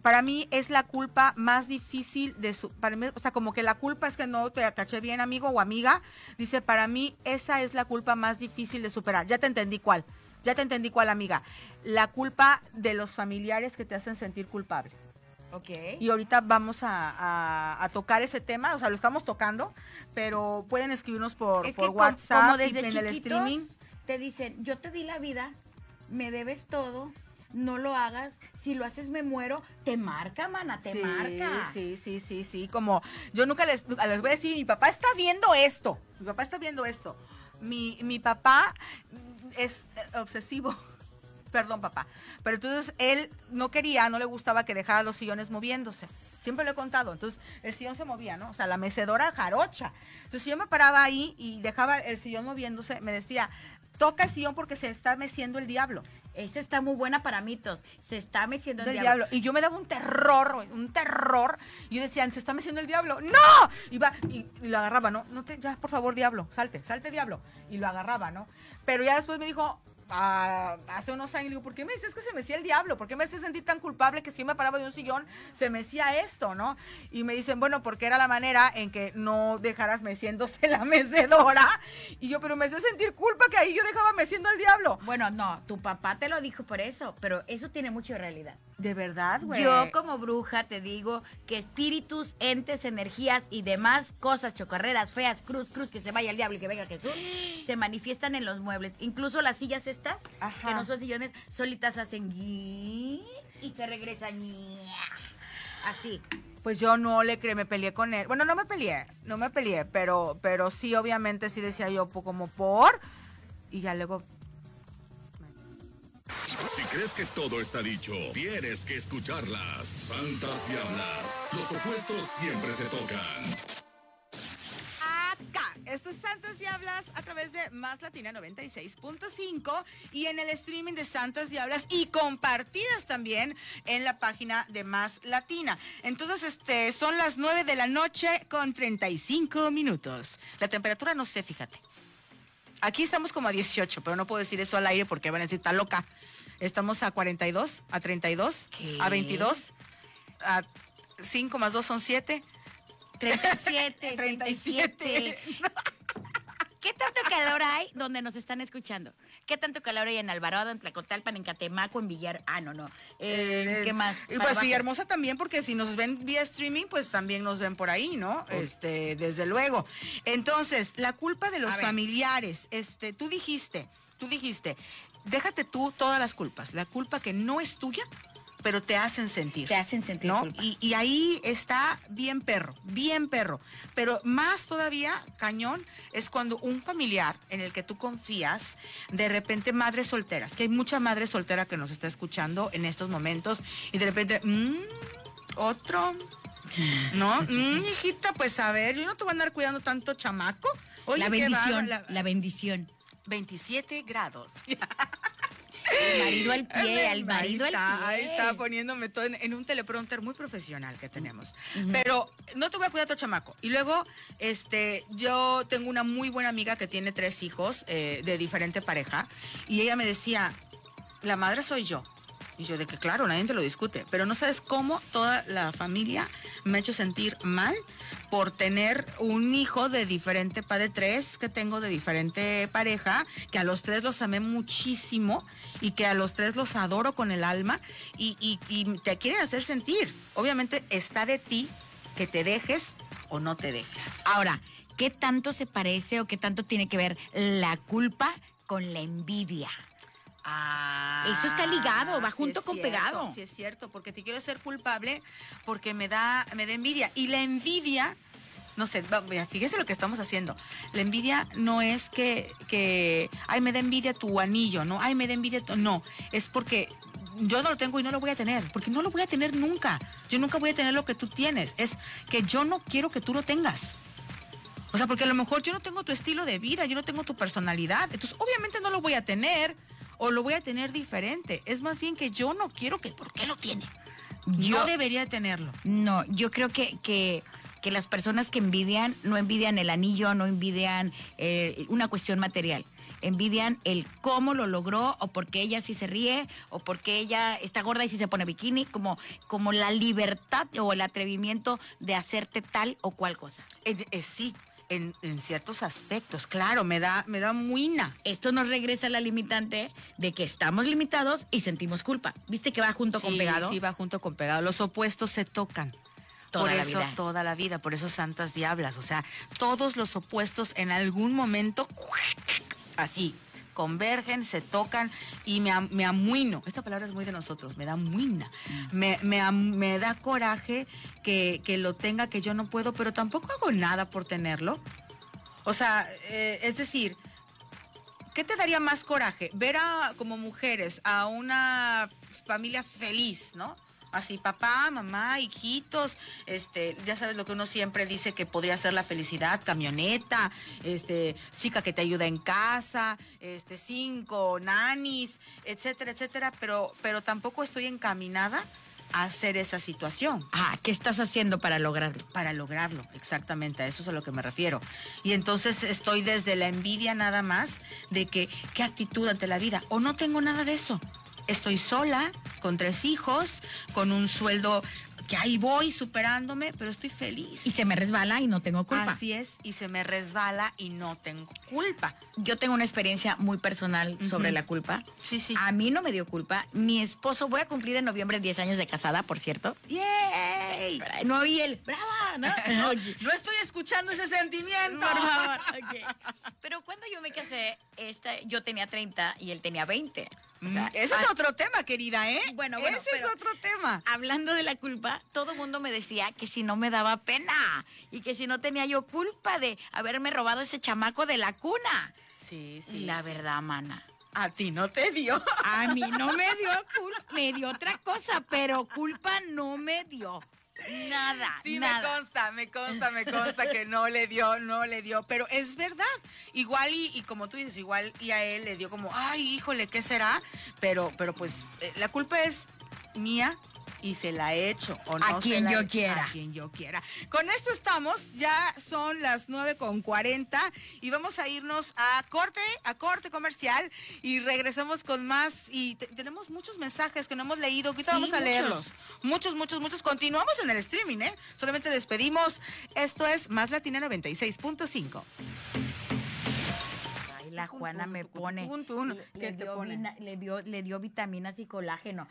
para mí es la culpa más difícil de su, para mí, o sea, como que la culpa es que no te caché bien, amigo o amiga. Dice, para mí esa es la culpa más difícil de superar. Ya te entendí cuál, ya te entendí cuál, amiga. La culpa de los familiares que te hacen sentir culpable. Ok. Y ahorita vamos a, a- a tocar ese tema, o sea, lo estamos tocando, pero pueden escribirnos por, Es WhatsApp como y en el streaming. Te dicen, yo te di la vida, me debes todo, no lo hagas, si lo haces me muero, te marca, mana, te sí, marca. Sí, sí, sí, sí, como yo nunca les, nunca les voy a decir, mi papá está viendo esto, mi papá está viendo esto. Mi, mi papá es eh, obsesivo. Perdón, papá. Pero entonces él no quería, no le gustaba que dejara los sillones moviéndose. Siempre lo he contado. Entonces el sillón se movía, ¿no? O sea, la mecedora jarocha. Entonces si yo me paraba ahí y dejaba el sillón moviéndose, me decía, toca el sillón porque se está meciendo el diablo. Esa está muy buena para mitos. Se está meciendo el diablo. diablo. Y yo me daba un terror, un terror. Y yo decía, se está meciendo el diablo. ¡No! Y, va, y, y lo agarraba, ¿no? no te, ya, por favor, diablo, salte, salte, diablo. Y lo agarraba, ¿no? Pero ya después me dijo, hace unos años, digo, ¿por qué me dices que se mecía el diablo? ¿Por qué me haces sentir tan culpable que si yo me paraba de un sillón, se mecía esto, ¿no? Y me dicen, bueno, porque era la manera en que no dejaras meciéndose la mecedora. Y yo, pero me hace sentir culpa que ahí yo dejaba meciendo al diablo. Bueno, no, tu papá te lo dijo por eso, pero eso tiene mucho realidad. De verdad, güey. Yo como bruja te digo que espíritus, entes, energías y demás cosas, chocarreras, feas, cruz, cruz, que se vaya el diablo y que venga Jesús, se manifiestan en los muebles. Incluso las sillas estas, Ajá. que no son sillones, solitas hacen y se regresan así. Pues yo no le creí, me peleé con él. Bueno, no me peleé, no me peleé, pero, pero sí, obviamente, sí decía yo como por. Y ya luego. Si crees que todo está dicho, tienes que escucharlas. Santas Diablas. Los opuestos siempre se tocan. Acá, esto es Santas Diablas a través de Más Latina 96.5 y en el streaming de Santas Diablas y compartidas también en la página de Más Latina. Entonces, este, son las 9 de la noche con 35 minutos. La temperatura no sé, fíjate. Aquí estamos como a 18, pero no puedo decir eso al aire porque van a decir, está loca. Estamos a 42, a 32, ¿Qué? a 22, a 5 más 2 son 7. 37, 37. 37. ¿Qué tanto calor hay donde nos están escuchando? ¿Qué tanto calor hay en Alvarado, en Tlacotalpan, en Catemaco, en Villar? Ah, no, no. Eh, ¿Qué más? Y pues. Villahermosa también, porque si nos ven vía streaming, pues también nos ven por ahí, ¿no? Este, desde luego. Entonces, la culpa de los familiares, este, tú dijiste, tú dijiste, déjate tú todas las culpas. La culpa que no es tuya, pero te hacen sentir. Te hacen sentir ¿no? culpa. Y, y ahí está bien perro, bien perro. Pero más todavía, cañón, es cuando un familiar en el que tú confías, de repente madres solteras, que hay mucha madre soltera que nos está escuchando en estos momentos, y de repente, "Mm, otro, ¿no? Mm, hijita, pues a ver, yo no te voy a andar cuidando tanto chamaco. Oye, la bendición, la- la bendición. 27 grados. El marido al pie, al Ahí marido está, al pie. Ahí está poniéndome todo en, en un teleprompter muy profesional que tenemos. Pero no te voy a cuidar a tu chamaco. Y luego, este, yo tengo una muy buena amiga que tiene tres hijos eh, de diferente pareja. Y ella me decía, la madre soy yo. Y yo de que claro, nadie te lo discute. Pero no sabes cómo toda la familia me ha hecho sentir mal por tener un hijo de diferente, pa de tres que tengo de diferente pareja, que a los tres los amé muchísimo y que a los tres los adoro con el alma y, y- y te quieren hacer sentir. Obviamente está de ti que te dejes o no te dejes. Ahora, ¿qué tanto se parece o qué tanto tiene que ver la culpa con la envidia? Ah, Eso está ligado, va sí junto con cierto, pegado. Sí es cierto, porque te quiero ser culpable porque me da, me da envidia. Y la envidia, no sé, va, mira, fíjese lo que estamos haciendo. La envidia no es que, que, ay, me da envidia tu anillo, ¿no? Ay, me da envidia tu... No, es porque yo no lo tengo y no lo voy a tener, porque no lo voy a tener nunca. Yo nunca voy a tener lo que tú tienes. Es que yo no quiero que tú lo tengas. O sea, porque a lo mejor yo no tengo tu estilo de vida, yo no tengo tu personalidad. Entonces, obviamente no lo voy a tener o lo voy a tener diferente. Es más bien que yo no quiero que, ¿por qué lo tiene? Yo- no debería tenerlo. No, yo creo que, que, que las personas que envidian no envidian el anillo, no envidian eh, una cuestión material. Envidian el cómo lo logró, o porque ella sí se ríe, o porque ella está gorda y sí se pone bikini, como, como la libertad o el atrevimiento de hacerte tal o cual cosa. Eh, eh, sí, en, en ciertos aspectos, claro, me da, me da muina. Esto nos regresa a la limitante de que estamos limitados y sentimos culpa. ¿Viste que va junto con pegado? Sí, va junto con pegado. Los opuestos se tocan. Toda por la eso, vida. toda la vida, por eso santas diablas. O sea, todos los opuestos en algún momento, así, convergen, se tocan y me, me amuino. Esta palabra es muy de nosotros, me da muina. Mm. Me, me da coraje que, que lo tenga, que yo no puedo, pero tampoco hago nada por tenerlo. O sea, eh, es decir, ¿qué te daría más coraje? Ver a, como mujeres a una familia feliz, ¿no? Así, papá, mamá, hijitos, este, ya sabes lo que uno siempre dice que podría ser la felicidad, camioneta, este, chica que te ayuda en casa, este, cinco, nanis, etcétera, etcétera, pero, pero tampoco estoy encaminada a hacer esa situación Ah, ¿qué estás haciendo para lograrlo? para lograrlo, exactamente, a eso es a lo que me refiero. Y entonces estoy desde la envidia nada más de que qué actitud ante la vida, o no tengo nada de eso. Estoy sola, con tres hijos, con un sueldo que ahí voy superándome, pero estoy feliz. Y se me resbala y no tengo culpa. Así es, y se me resbala y no tengo culpa. Yo tengo una experiencia muy personal sobre la culpa. Sí, sí. A mí no me dio culpa. Mi esposo, voy a cumplir en noviembre 10 años de casada, por cierto. ¡Yay! No oí el brava, ¿no? No, no estoy escuchando ese sentimiento. Por favor. Pero cuando yo me casé, esta, yo tenía 30 y él tenía 20. O sea, Mm, Ese es otro tema, querida, ¿eh? Bueno, bueno, Ese es otro tema. Hablando de la culpa, todo el mundo me decía que si no me daba pena y que si no tenía yo culpa de haberme robado ese chamaco de la cuna. Sí, y sí. la sí. verdad, mana. A ti no te dio. A mí no me dio culpa, me dio otra cosa, pero culpa no me dio. Nada, Sí, me consta, me consta, me consta que no le dio, no le dio. Pero es verdad. Igual y, y como tú dices, igual y a él le dio como, ay, híjole, ¿qué será? Pero, pero pues eh, la culpa es mía y se la he hecho. O no A se quien la yo quiera. A quien yo quiera. Con esto estamos, ya son las 9 con 40 y vamos a irnos a corte, a corte comercial y regresamos con más. Y te- tenemos muchos mensajes que no hemos leído, ahorita Sí, vamos a muchos. leerlos. Muchos, muchos, muchos. Continuamos en el streaming, ¿eh? Solamente despedimos. Esto es Más Latina 96.5. La Juana me pone. Le dio vitaminas y colágeno.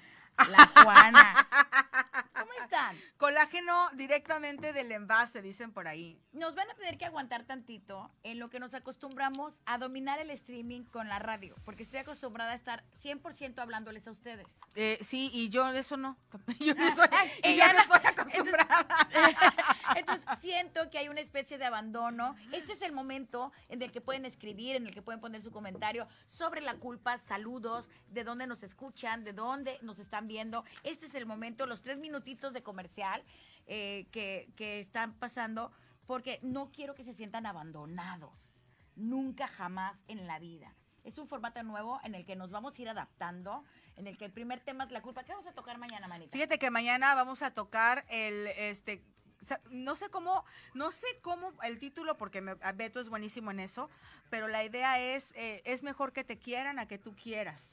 La Juana. ¿Cómo están? Colágeno directamente del envase, dicen por ahí. Nos van a tener que aguantar tantito en lo que nos acostumbramos a dominar el streaming con la radio, porque estoy acostumbrada a estar 100% hablándoles a ustedes. Eh, sí, y yo de eso no. Yo no estoy, y yo no no. estoy acostumbrada. Entonces siento que hay una especie de abandono. Este es el momento en el que pueden escribir, en el que pueden poner su comentario sobre la culpa, saludos, de dónde nos escuchan, de dónde nos están viendo. Este es el momento, los tres minutitos de comercial eh, que, que están pasando, porque no quiero que se sientan abandonados. Nunca jamás en la vida. Es un formato nuevo en el que nos vamos a ir adaptando, en el que el primer tema es la culpa. ¿Qué vamos a tocar mañana, manita? Fíjate que mañana vamos a tocar el este no sé cómo, no sé cómo el título, porque me- Beto es buenísimo en eso, pero la idea es, eh, es mejor que te quieran a que tú quieras.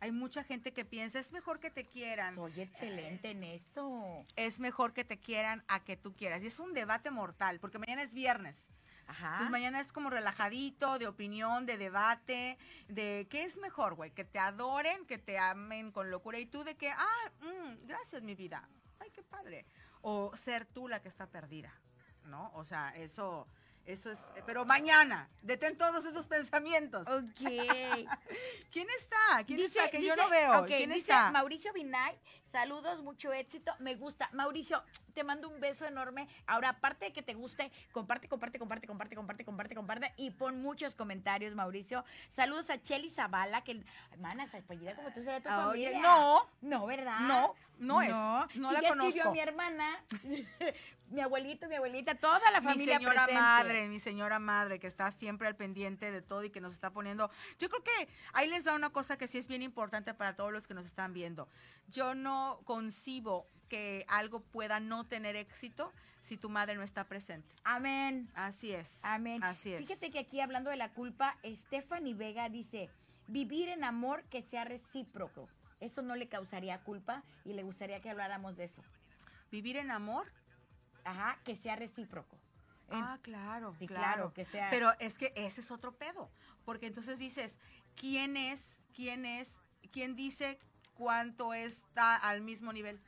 Hay mucha gente que piensa, es mejor que te quieran, Soy excelente en eso. es mejor que te quieran a que tú quieras. Y es un debate mortal, porque mañana es viernes. Ajá. Entonces mañana es como relajadito, de opinión, de debate, de qué es mejor, güey, que te adoren, que te amen con locura y tú de que, ah, mm, gracias mi vida, ay, qué padre. O ser tú la que está perdida, ¿no? O sea, eso, eso es, pero mañana, detén todos esos pensamientos. Ok. ¿Quién está? ¿Quién está? Que yo no veo. ¿Quién dice está? Mauricio Binay, saludos, mucho éxito, me gusta. Mauricio, te mando un beso enorme. Ahora, aparte de que te guste, comparte, comparte, comparte, comparte, comparte, comparte, comparte y pon muchos comentarios, Mauricio. Saludos a Cheli Zavala, que, mana, se apellida como tú será tu Ah, Oye, familia. no, No, ¿verdad? no, no es, no Sí, la ya escribió conozco. mi hermana, mi abuelito, mi abuelita, toda la mi familia señora presente. madre, mi señora madre, que está siempre al pendiente de todo y que nos está poniendo. Yo creo que ahí les da una cosa que sí es bien importante para todos los que nos están viendo. Yo no concibo que algo pueda no tener éxito si tu madre no está presente. Amén. Así es. Amén. Así es. Fíjate que aquí hablando de la culpa, Stephanie Vega dice, vivir en amor que sea recíproco. Eso no le causaría culpa y le gustaría que habláramos de eso. Vivir en amor. Ajá, que sea recíproco. Ah, claro, sí, claro. claro, que sea- Pero es que ese es otro pedo, porque entonces dices, ¿quién es, quién es, quién dice cuánto está al mismo nivel?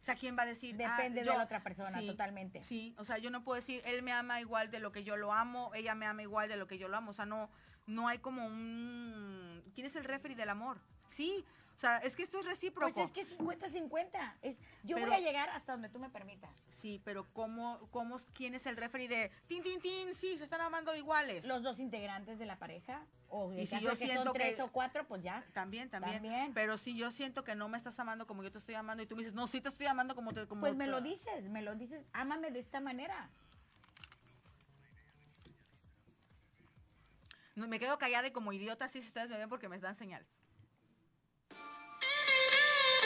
O sea, ¿quién va a decir? ah, Depende de yo- la otra persona, Sí, totalmente. Sí, o sea, yo no puedo decir, él me ama igual de lo que yo lo amo, ella me ama igual de lo que yo lo amo. O sea, no, no hay como un... ¿Quién es el referee del amor? Sí, o sea, es que esto es recíproco. Pues es que 50-50. Es, yo Pero- voy a llegar hasta donde tú me permitas. Sí, pero ¿cómo, cómo, quién es el referee de tin, tin, tin? Sí, se están amando iguales. Los dos integrantes de la pareja, o Y si yo que siento son tres que- o cuatro, pues ya. También, también, También. Pero si yo siento que no me estás amando como yo te estoy amando y tú me dices, no, sí te estoy amando como te... Como Pues me lo dices, me lo dices, ámame de esta manera. No, me quedo callada y como idiota, sí, si ustedes me ven porque me dan señales.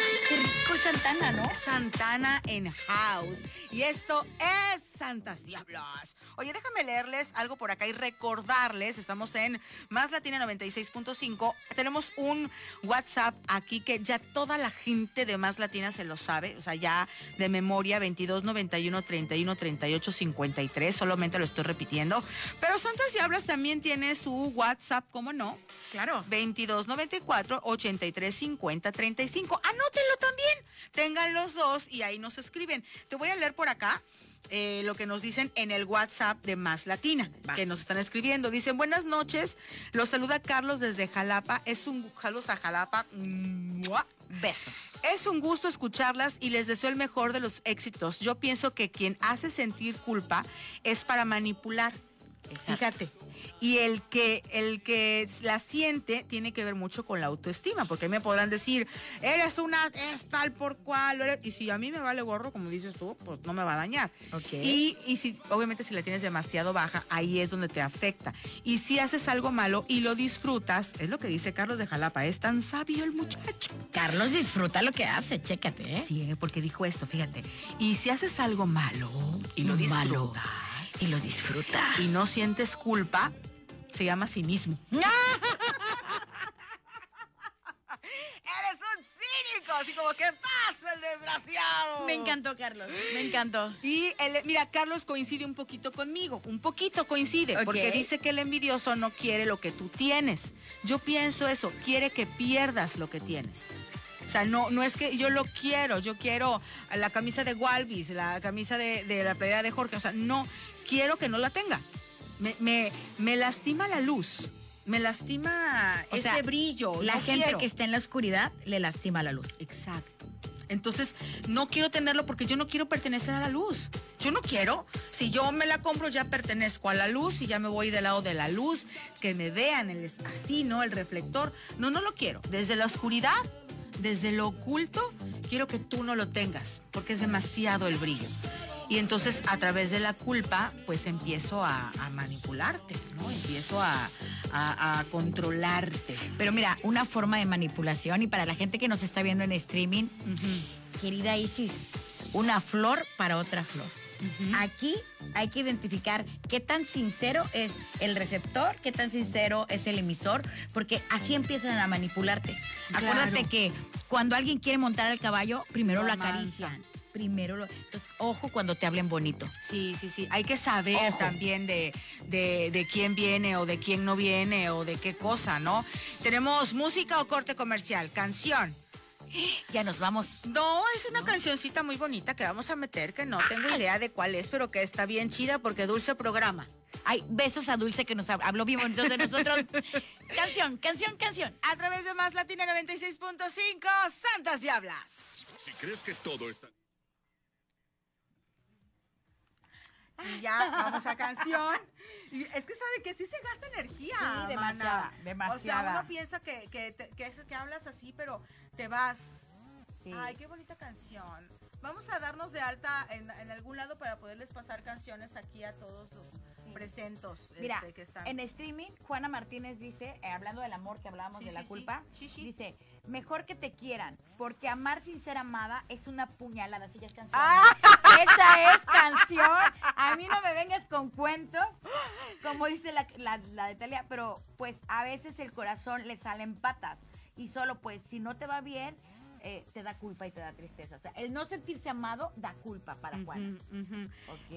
¡Qué rico! México es Santana, ¿no? Santana en House. Y esto es Santas Diablos. Oye, déjame leerles algo por acá y recordarles, estamos en Más Latina 96.5. Tenemos un WhatsApp aquí que ya toda la gente de Más Latina se lo sabe, o sea, ya de memoria 22 91 31 38 53, solamente lo estoy repitiendo. Pero Santas Diablos también tiene su WhatsApp, ¿cómo no? Claro. 2294 83 50 35. Anótenlo también. Tengan los dos y ahí nos escriben. Te voy a leer por acá. eh, lo que nos dicen en el WhatsApp de Más Latina, Va. que nos están escribiendo. Dicen, buenas noches, los saluda Carlos desde Jalapa. Es un Jalos a Jalapa. ¡Mua! Besos. Es un gusto escucharlas y les deseo el mejor de los éxitos. Yo pienso que quien hace sentir culpa es para manipular. Fíjate. Y el que, el que la siente tiene que ver mucho con la autoestima, porque me podrán decir, eres una, es tal por cual, eres-". y si a mí me vale gorro, como dices tú, pues no me va a dañar. Y, y si, obviamente si la tienes demasiado baja, ahí es donde te afecta. Y si haces algo malo y lo disfrutas, es lo que dice Carlos de Jalapa, es tan sabio el muchacho. Carlos disfruta lo que hace, chécate, ¿eh? Sí, porque dijo esto, fíjate. Y si haces algo malo y lo Malo. Disfrutas Y lo disfruta. y no sientes culpa, se llama cinismo. Eres un cínico, así como que pasa el desgraciado. Me encantó, Carlos. Me encantó. Y el- mira, Carlos coincide un poquito conmigo, un poquito coincide, porque dice que el envidioso no quiere lo que tú tienes. Yo pienso eso, quiere que pierdas lo que tienes. O sea, no, no es que yo lo quiero, yo quiero la camisa de Walvis, la camisa de, de la playera de Jorge, o sea, no, quiero que no la tenga. Me, me, me lastima la luz, me lastima O ese sea, brillo. La no gente quiero. que está en la oscuridad le lastima la luz. Exacto. Entonces, no quiero tenerlo porque yo no quiero pertenecer a la luz. Yo no quiero. Si yo me la compro, ya pertenezco a la luz y ya me voy del lado de la luz, que me vean el, así, ¿no? El reflector. No, no lo quiero. Desde la oscuridad, desde lo oculto, quiero que tú no lo tengas, porque es demasiado el brillo. Y entonces, a través de la culpa, pues empiezo a, a manipularte, ¿no? Empiezo a, a- a controlarte. Pero mira, una forma de manipulación y para la gente que nos está viendo en streaming, querida Isis, una flor para otra flor. Aquí hay que identificar qué tan sincero es el receptor, qué tan sincero es el emisor, porque así empiezan a manipularte. Acuérdate que cuando alguien quiere montar al caballo, primero Lo lo, acarician. Primero lo. Entonces, ojo cuando te hablen bonito. Sí, sí, sí. Hay que saber Ojo. también de, de, de quién viene o de quién no viene o de qué cosa, ¿no? Tenemos música o corte comercial, canción. Ya nos vamos. No, es una cancioncita muy bonita que vamos a meter, que no tengo idea de cuál es, pero que está bien chida porque dulce programa. Ay, besos a Dulce que nos hab- habló bien bonito de nosotros. canción, canción, canción. A través de Más Latina 96.5, Santas Diablas. Si crees que todo está... Y ya, vamos a canción. Y es que sabe que sí se gasta energía. Sí, mana. demasiada, O sea, demasiada. uno piensa que, que, que, es- que hablas así, pero te vas. Sí. Ay, qué bonita canción. Vamos a darnos de alta en, en algún lado para poderles pasar canciones aquí a todos los presentos Mira, este, que están. en streaming, Juana Martínez dice, eh, hablando del amor que hablábamos Sí, de la sí, sí. culpa, Sí, sí. dice, mejor que te quieran, porque amar sin ser amada es una puñalada. Sí, ya es canción. Ah. Esa es canción. A mí no me vengas con cuentos, como dice la, la, la de pero pues a veces el corazón le salen patas. Y solo pues si no te va bien, eh, te da culpa y te da tristeza. O sea, el no sentirse amado da culpa para Juana. Ujú, ujú.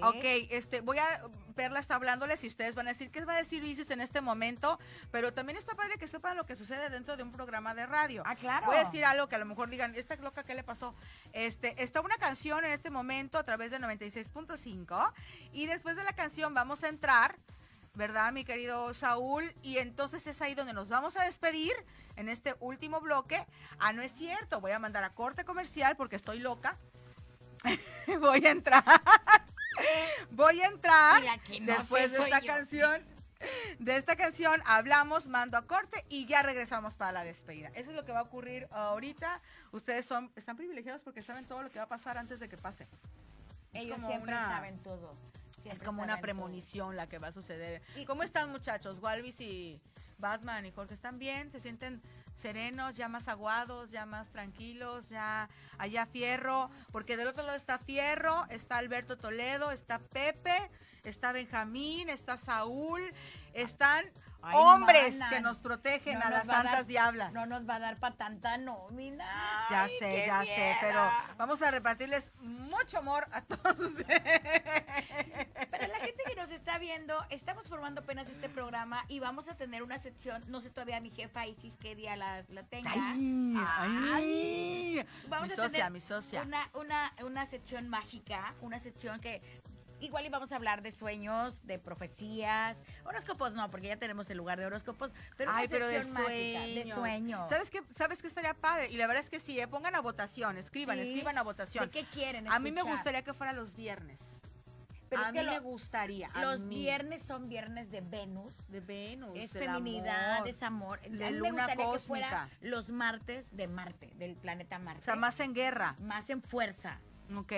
¿ok? Ok, este, voy a, Perla está hablándoles y ustedes van a decir, ¿qué va a decir Isis en este momento? Pero también está padre que sepan lo que sucede dentro de un programa de radio. Ah, claro. Voy a decir algo que a lo mejor digan, ¿esta loca qué le pasó? Este, está una canción en este momento a través de 96.5 y después de la canción vamos a entrar, ¿verdad, mi querido Saúl? Y entonces es ahí donde nos vamos a despedir en este último bloque. Ah, no es cierto, voy a mandar a corte comercial porque estoy loca. voy a entrar. voy a entrar no después de esta yo. canción. De esta canción hablamos, mando a corte y ya regresamos para la despedida. Eso es lo que va a ocurrir ahorita. Ustedes son están privilegiados porque saben todo lo que va a pasar antes de que pase. Ellos siempre una- saben todo. Es como una premonición la que va a suceder. Y- ¿Cómo están muchachos? Walvis y Batman y Jorge están bien, se sienten serenos, ya más aguados, ya más tranquilos, ya allá Fierro, porque del otro lado está Fierro, está Alberto Toledo, está Pepe, está Benjamín, está Saúl, están Ay, hombres mana, que nos protegen no a nos las dar- santas diablas. No nos va a dar para tanta nómina. Ya Ay, sé, ya sé, pero vamos a repartirles mucho amor a todos ustedes. Para la gente que nos está viendo, estamos formando apenas este programa y vamos a tener una sección, no sé todavía mi jefa Isis qué día la, la tenga. Ay, ay. Vamos mi a socia, tener mi socia. Una, una, una sección mágica, una sección que igual íbamos a hablar de sueños, de profecías, horóscopos no, porque ya tenemos el lugar de horóscopos, pero Ay, una pero de mágica, de sueños. sueños. ¿Sabes qué? ¿Sabes qué estaría padre? Y la verdad es que sí, ¿eh? pongan a votación, escriban, Sí. escriban a ¿De votación. qué quieren A mí me gustaría que fuera los viernes. Pero a mí me gustaría. Los mí. viernes son viernes de Venus. de Venus, Es feminidad, amor. es amor. de a mí me luna gustaría que fuera cósmica. los martes de Marte, del planeta Marte. O sea, más en guerra. Más en fuerza. Ok.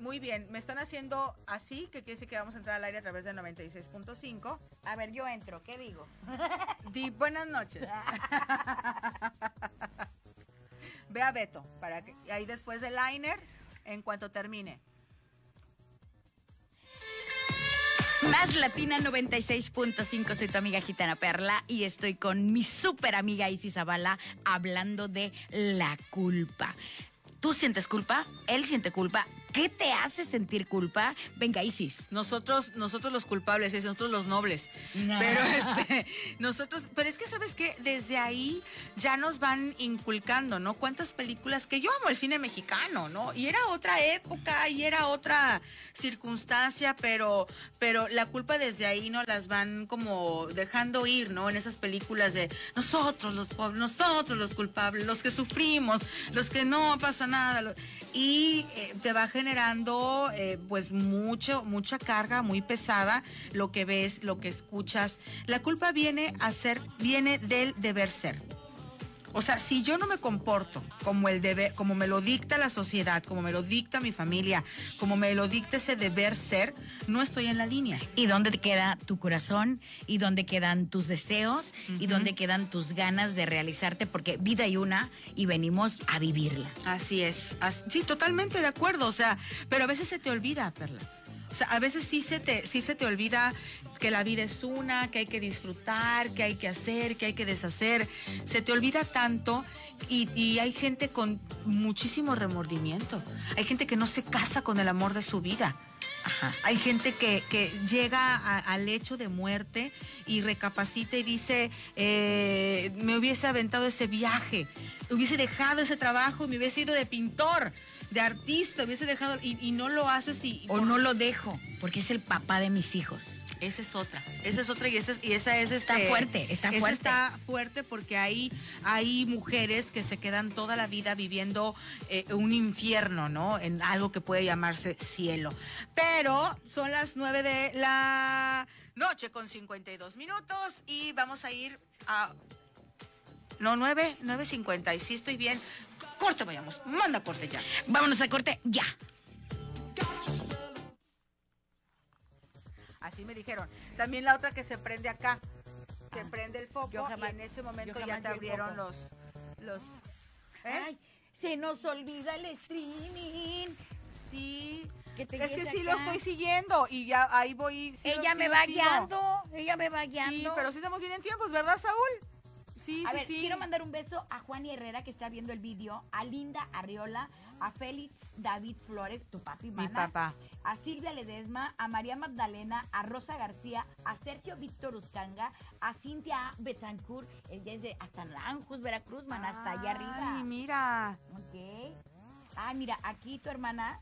Muy bien, me están haciendo así, que quiere decir que vamos a entrar al aire a través de 96.5. A ver, yo entro, ¿qué digo? Di buenas noches. Ve a Beto, para que y ahí después del liner, en cuanto termine. Más Latina 96.5, soy tu amiga Gitana Perla y estoy con mi súper amiga Isis Zavala hablando de la culpa. ¿Tú sientes culpa? ¿Él siente culpa? ¿Qué te hace sentir culpa? Venga, Isis. Nosotros, nosotros los culpables, es nosotros los nobles. Pero este, nosotros, pero es que sabes que desde ahí ya nos van inculcando, ¿no? Cuántas películas que yo amo el cine mexicano, ¿no? Y era otra época y era otra circunstancia, pero, pero la culpa desde ahí no las van como dejando ir, ¿no? En esas películas de nosotros los pobres, nosotros los culpables, los que sufrimos, los que no pasa nada. y eh, te va generando eh, pues mucho, mucha carga muy pesada lo que ves, lo que escuchas. La culpa viene a ser, viene del deber ser. O sea, si yo no me comporto como el deber, como me lo dicta la sociedad, como me lo dicta mi familia, como me lo dicta ese deber ser, no estoy en la línea. ¿Y dónde te queda tu corazón? ¿Y dónde quedan tus deseos? ¿Y dónde quedan tus ganas de realizarte? Porque vida hay una y venimos a vivirla. Así es. As- sí, totalmente de acuerdo. O sea, pero a veces se te olvida, Perla. O sea, a veces sí se te, sí se te olvida que la vida es una, que hay que disfrutar, que hay que hacer, que hay que deshacer. Se te olvida tanto y, y hay gente con muchísimo remordimiento. Hay gente que no se casa con el amor de su vida. Ajá. Hay gente que, que llega a- al hecho de muerte y recapacita y dice, eh, me hubiese aventado ese viaje, hubiese dejado ese trabajo, me hubiese ido de pintor, de artista, hubiese dejado, y, y no lo haces y... O no lo dejo, porque es el papá de mis hijos. Esa es otra, esa es otra y esa es, y esa es Está este, fuerte, está esa fuerte. está fuerte porque hay, hay mujeres que se quedan toda la vida viviendo eh, un infierno, ¿no? En algo que puede llamarse cielo. Pero son las 9 de la noche con 52 minutos y vamos a ir a... No, 9, 9.50 y sí estoy bien. Corte, vayamos, manda corte ya. Vámonos a corte ya. Así me dijeron. También la otra que se prende acá. Se Ah, prende el foco yo jamás- y en ese momento ya te abrieron los... los ¿eh? Ay, se nos olvida el streaming. sí. Que te Es que sí lo estoy siguiendo y ya ahí voy. sí ella me va guiando, ella me va guiando. Sí, pero sí estamos bien en tiempos, ¿verdad, Saúl? Sí, A sí, ver, sí. quiero mandar un beso a Juan Herrera que está viendo el vídeo, a Linda Arriola, a Félix David Flores, tu papi, Mi mana, papá. a Silvia Ledesma, a María Magdalena, a Rosa García, a Sergio Víctor Uscanga, a Cintia Betancourt, ella es de hasta Naranjos, Veracruz, man, hasta allá arriba. Ay, mira. Ok. Ah, mira, aquí tu hermana.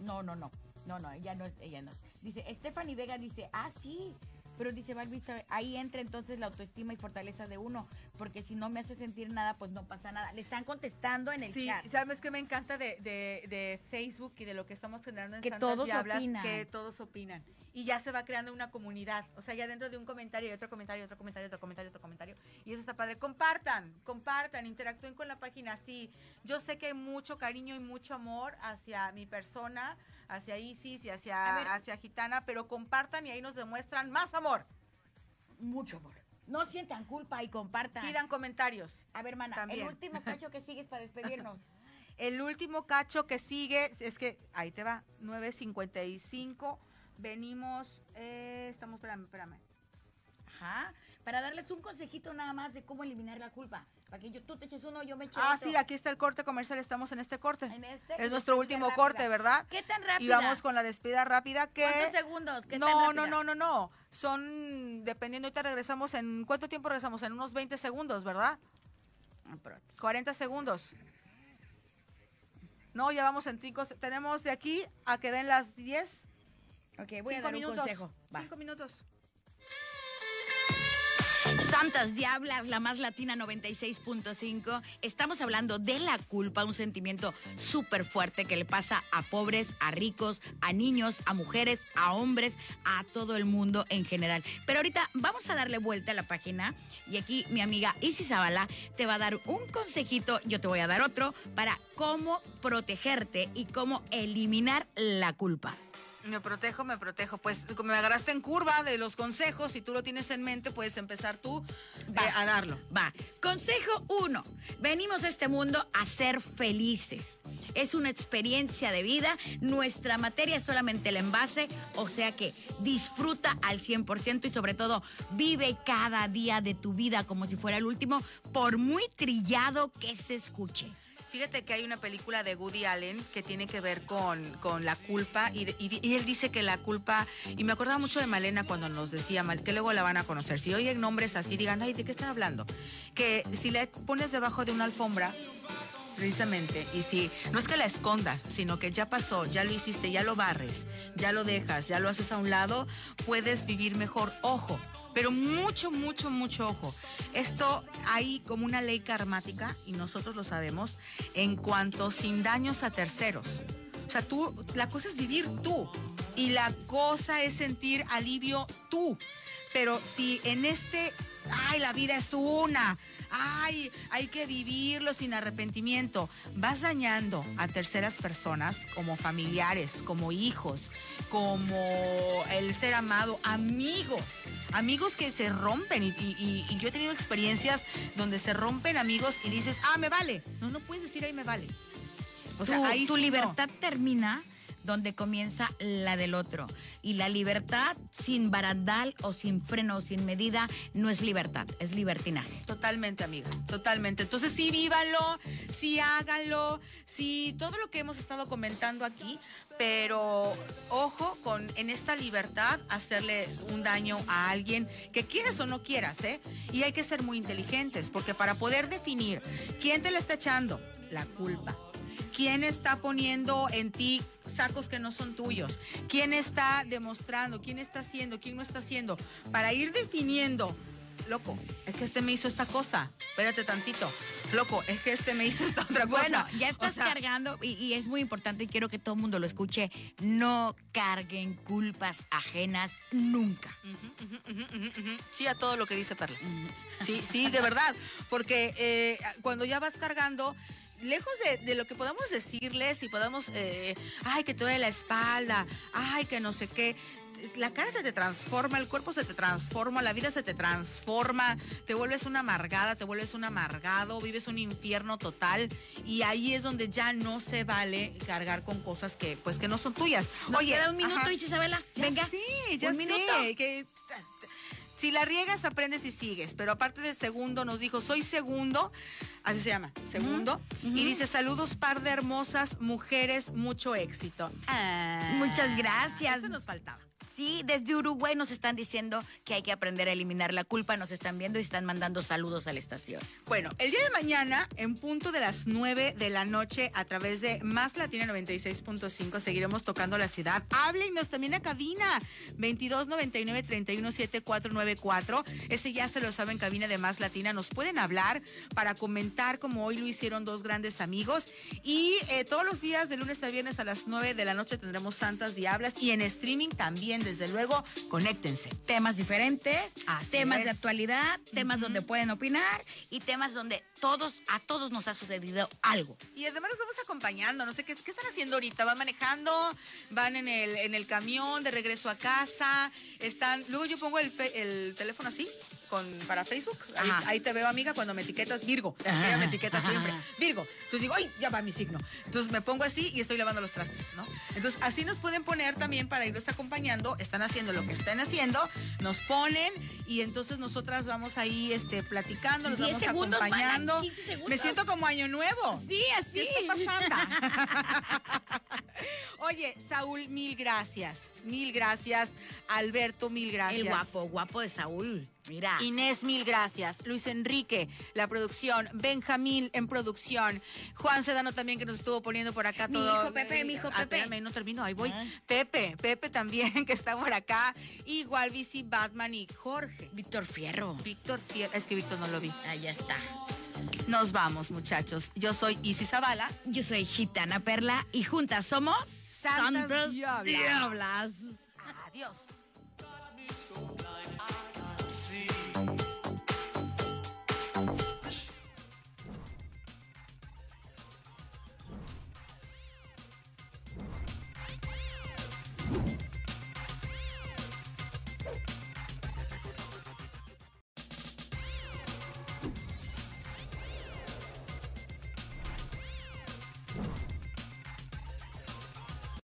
No, no, no. No, no, ella no es, ella no. es. Dice, Stephanie Vega dice, ah, sí. Pero dice Balbi, ahí entra entonces la autoestima y fortaleza de uno, porque si no me hace sentir nada, pues no pasa nada. Le están contestando en el Sí, chat. ¿sabes qué me encanta de, de- de Facebook y de lo que estamos generando en Que Santas todos Diablas? opinan. Que todos opinan. Y ya se va creando una comunidad. O sea, ya dentro de un comentario, y otro comentario, otro comentario, otro comentario, otro comentario. Y eso está padre. Compartan, compartan, interactúen con la página. Sí, yo sé que hay mucho cariño y mucho amor hacia mi persona, hacia Isis y hacia, hacia Gitana, pero compartan y ahí nos demuestran más amor. Mucho amor. No sientan culpa y compartan. Pidan comentarios. A ver, hermana, También. el último cacho que sigues para despedirnos. El último cacho que sigue, es que ahí te va, 9.55. Venimos, eh, estamos, espérame, espérame. Ajá. Para darles un consejito nada más de cómo eliminar la culpa. Para que yo, tú te eches uno, yo me eche Ah, otro. sí, aquí está el corte comercial, estamos en este corte. En este, Es nuestro último rápida. corte, ¿verdad? ¿Qué tan rápido? Y vamos con la despedida rápida que... ¿Cuántos segundos? ¿Qué tan No, no, no, no, no. Son, dependiendo, ahorita regresamos en... ¿Cuánto tiempo regresamos? En unos 20 segundos, ¿verdad? Aprox. 40 segundos. No, ya vamos en 5... Tenemos de aquí a que den las 10. Ok, voy a cinco dar un minutos. consejo. Va. 5 minutos. Santas Diablas, la más latina 96.5. Estamos hablando de la culpa, un sentimiento súper fuerte que le pasa a pobres, a ricos, a niños, a mujeres, a hombres, a todo el mundo en general. Pero ahorita vamos a darle vuelta a la página y aquí mi amiga Isis Zavala te va a dar un consejito, yo te voy a dar otro, para cómo protegerte y cómo eliminar la culpa. Me protejo, me protejo. Pues como me agarraste en curva de los consejos, si tú lo tienes en mente, puedes empezar tú eh, Va. a darlo. Va. Consejo uno. Venimos a este mundo a ser felices. Es una experiencia de vida. Nuestra materia es solamente el envase. O sea que disfruta al 100% y sobre todo vive cada día de tu vida como si fuera el último, por muy trillado que se escuche. Fíjate que hay una película de Woody Allen que tiene que ver con, con la culpa y, él dice que la culpa, y me acordaba mucho de Malena cuando nos decía, Mal- que luego la van a conocer, si oyen nombres así, digan, ay, ¿de qué están hablando? Que si la pones debajo de una alfombra, precisamente, y si no es que la escondas, sino que ya pasó, ya lo hiciste, ya lo barres, ya lo dejas, ya lo haces a un lado, puedes vivir mejor. Ojo, pero mucho, mucho, mucho ojo. Esto hay como una ley karmática, y nosotros lo sabemos, en cuanto sin daños a terceros. O sea, tú, la cosa es vivir tú, y la cosa es sentir alivio tú. Pero si en este, ay, la vida es una, ay, hay que vivirlo sin arrepentimiento, vas dañando a terceras personas como familiares, como hijos, como el ser amado, amigos, amigos que se rompen. Y, y- y- y yo he tenido experiencias donde se rompen amigos y dices, ah, me vale. No, no puedes decir, ahí me vale. O sea, tu, ahí tu sí no. libertad termina donde comienza la del otro. Y la libertad sin barandal o sin freno o sin medida no es libertad, es libertinaje. Totalmente, amiga, totalmente. Entonces sí, vívanlo, sí háganlo, sí, todo lo que hemos estado comentando aquí, pero ojo con en esta libertad hacerle un daño a alguien que quieras o no quieras, ¿eh? Y hay que ser muy inteligentes, porque para poder definir quién te la está echando, la culpa. ¿Quién está poniendo en ti sacos que no son tuyos? ¿Quién está demostrando? ¿Quién está haciendo? ¿Quién no está haciendo? Para ir definiendo loco, es que este me hizo esta cosa. Espérate tantito. Loco, es que este me hizo esta otra cosa. Bueno, ya O estás sea, cargando y, y es muy importante y quiero que todo el mundo lo escuche. No carguen culpas ajenas nunca. Sí, a todo lo que dice Perla. Sí, sí, de verdad. Porque eh, cuando ya vas cargando, lejos de, de lo que podamos decirles y podamos, eh, ay, que te duele la espalda, ay, que no sé qué. La cara se te transforma, el cuerpo se te transforma, la vida se te transforma, te vuelves una amargada, te vuelves un amargado, vives un infierno total y ahí es donde ya no se vale cargar con cosas que pues que no son tuyas. Nos queda un minuto, ajá. Isabela. Ya Venga. sé, ya un sé, minuto. que si la riegas aprendes y sigues, pero aparte de segundo nos dijo, soy segundo, así se llama, segundo, y dice, saludos par de hermosas mujeres, mucho éxito. Ah, Muchas gracias. Eso nos faltaba. Sí, desde Uruguay nos están diciendo que hay que aprender a eliminar la culpa. Nos están viendo y están mandando saludos a la estación. Bueno, el día de mañana, en punto de las 9 de la noche, a través de Más Latina 96.5, seguiremos tocando la ciudad. Háblenos también a cabina 2299-317494. Ese ya se lo saben, cabina de Más Latina. Nos pueden hablar para comentar como hoy lo hicieron dos grandes amigos. Y eh, todos los días, de lunes a viernes a las 9 de la noche, tendremos Santas Diablas. Y en streaming también, desde luego, conéctense. Temas diferentes, Así temas es. de actualidad, temas donde pueden opinar y temas donde todos, a todos nos ha sucedido algo. Y además nos vamos acompañando, no sé qué, qué están haciendo ahorita, van manejando, van en el, en el camión de regreso a casa, están, luego yo pongo el, fe- el teléfono así con, para Facebook. Ahí, te veo, amiga, cuando me etiquetas Virgo. Ajá. Ella me etiqueta siempre. Virgo. Entonces digo, ¡ay! Ya va mi signo. Entonces me pongo así y estoy lavando los trastes, ¿no? Entonces así nos pueden poner también para irnos acompañando. Están haciendo lo que están haciendo, nos ponen y entonces nosotras vamos ahí este, platicando, los 10 vamos segundos, acompañando. 15 segundos. Me siento como año nuevo. Sí, así. ¿Qué está pasando? Oye, Saúl, mil gracias. Mil gracias. Alberto, mil gracias. El guapo, guapo de Saúl. Mira. Inés, mil gracias. Luis Enrique, la producción. Benjamín en producción. Juan Sedano también que nos estuvo poniendo por acá Mi todo. hijo Pepe, mi hijo Ah, Pepe. espérame, no termino, ahí voy. Ah. Pepe, Pepe también que está por acá. Igual Bici Batman y Jorge. Víctor Fierro. Víctor Fiel, es que Víctor no lo vi. Ahí está. Nos vamos, muchachos. Yo soy Isis Zavala. Yo soy Gitana Perla y juntas somos Santas Diablas. Diablas. Adiós.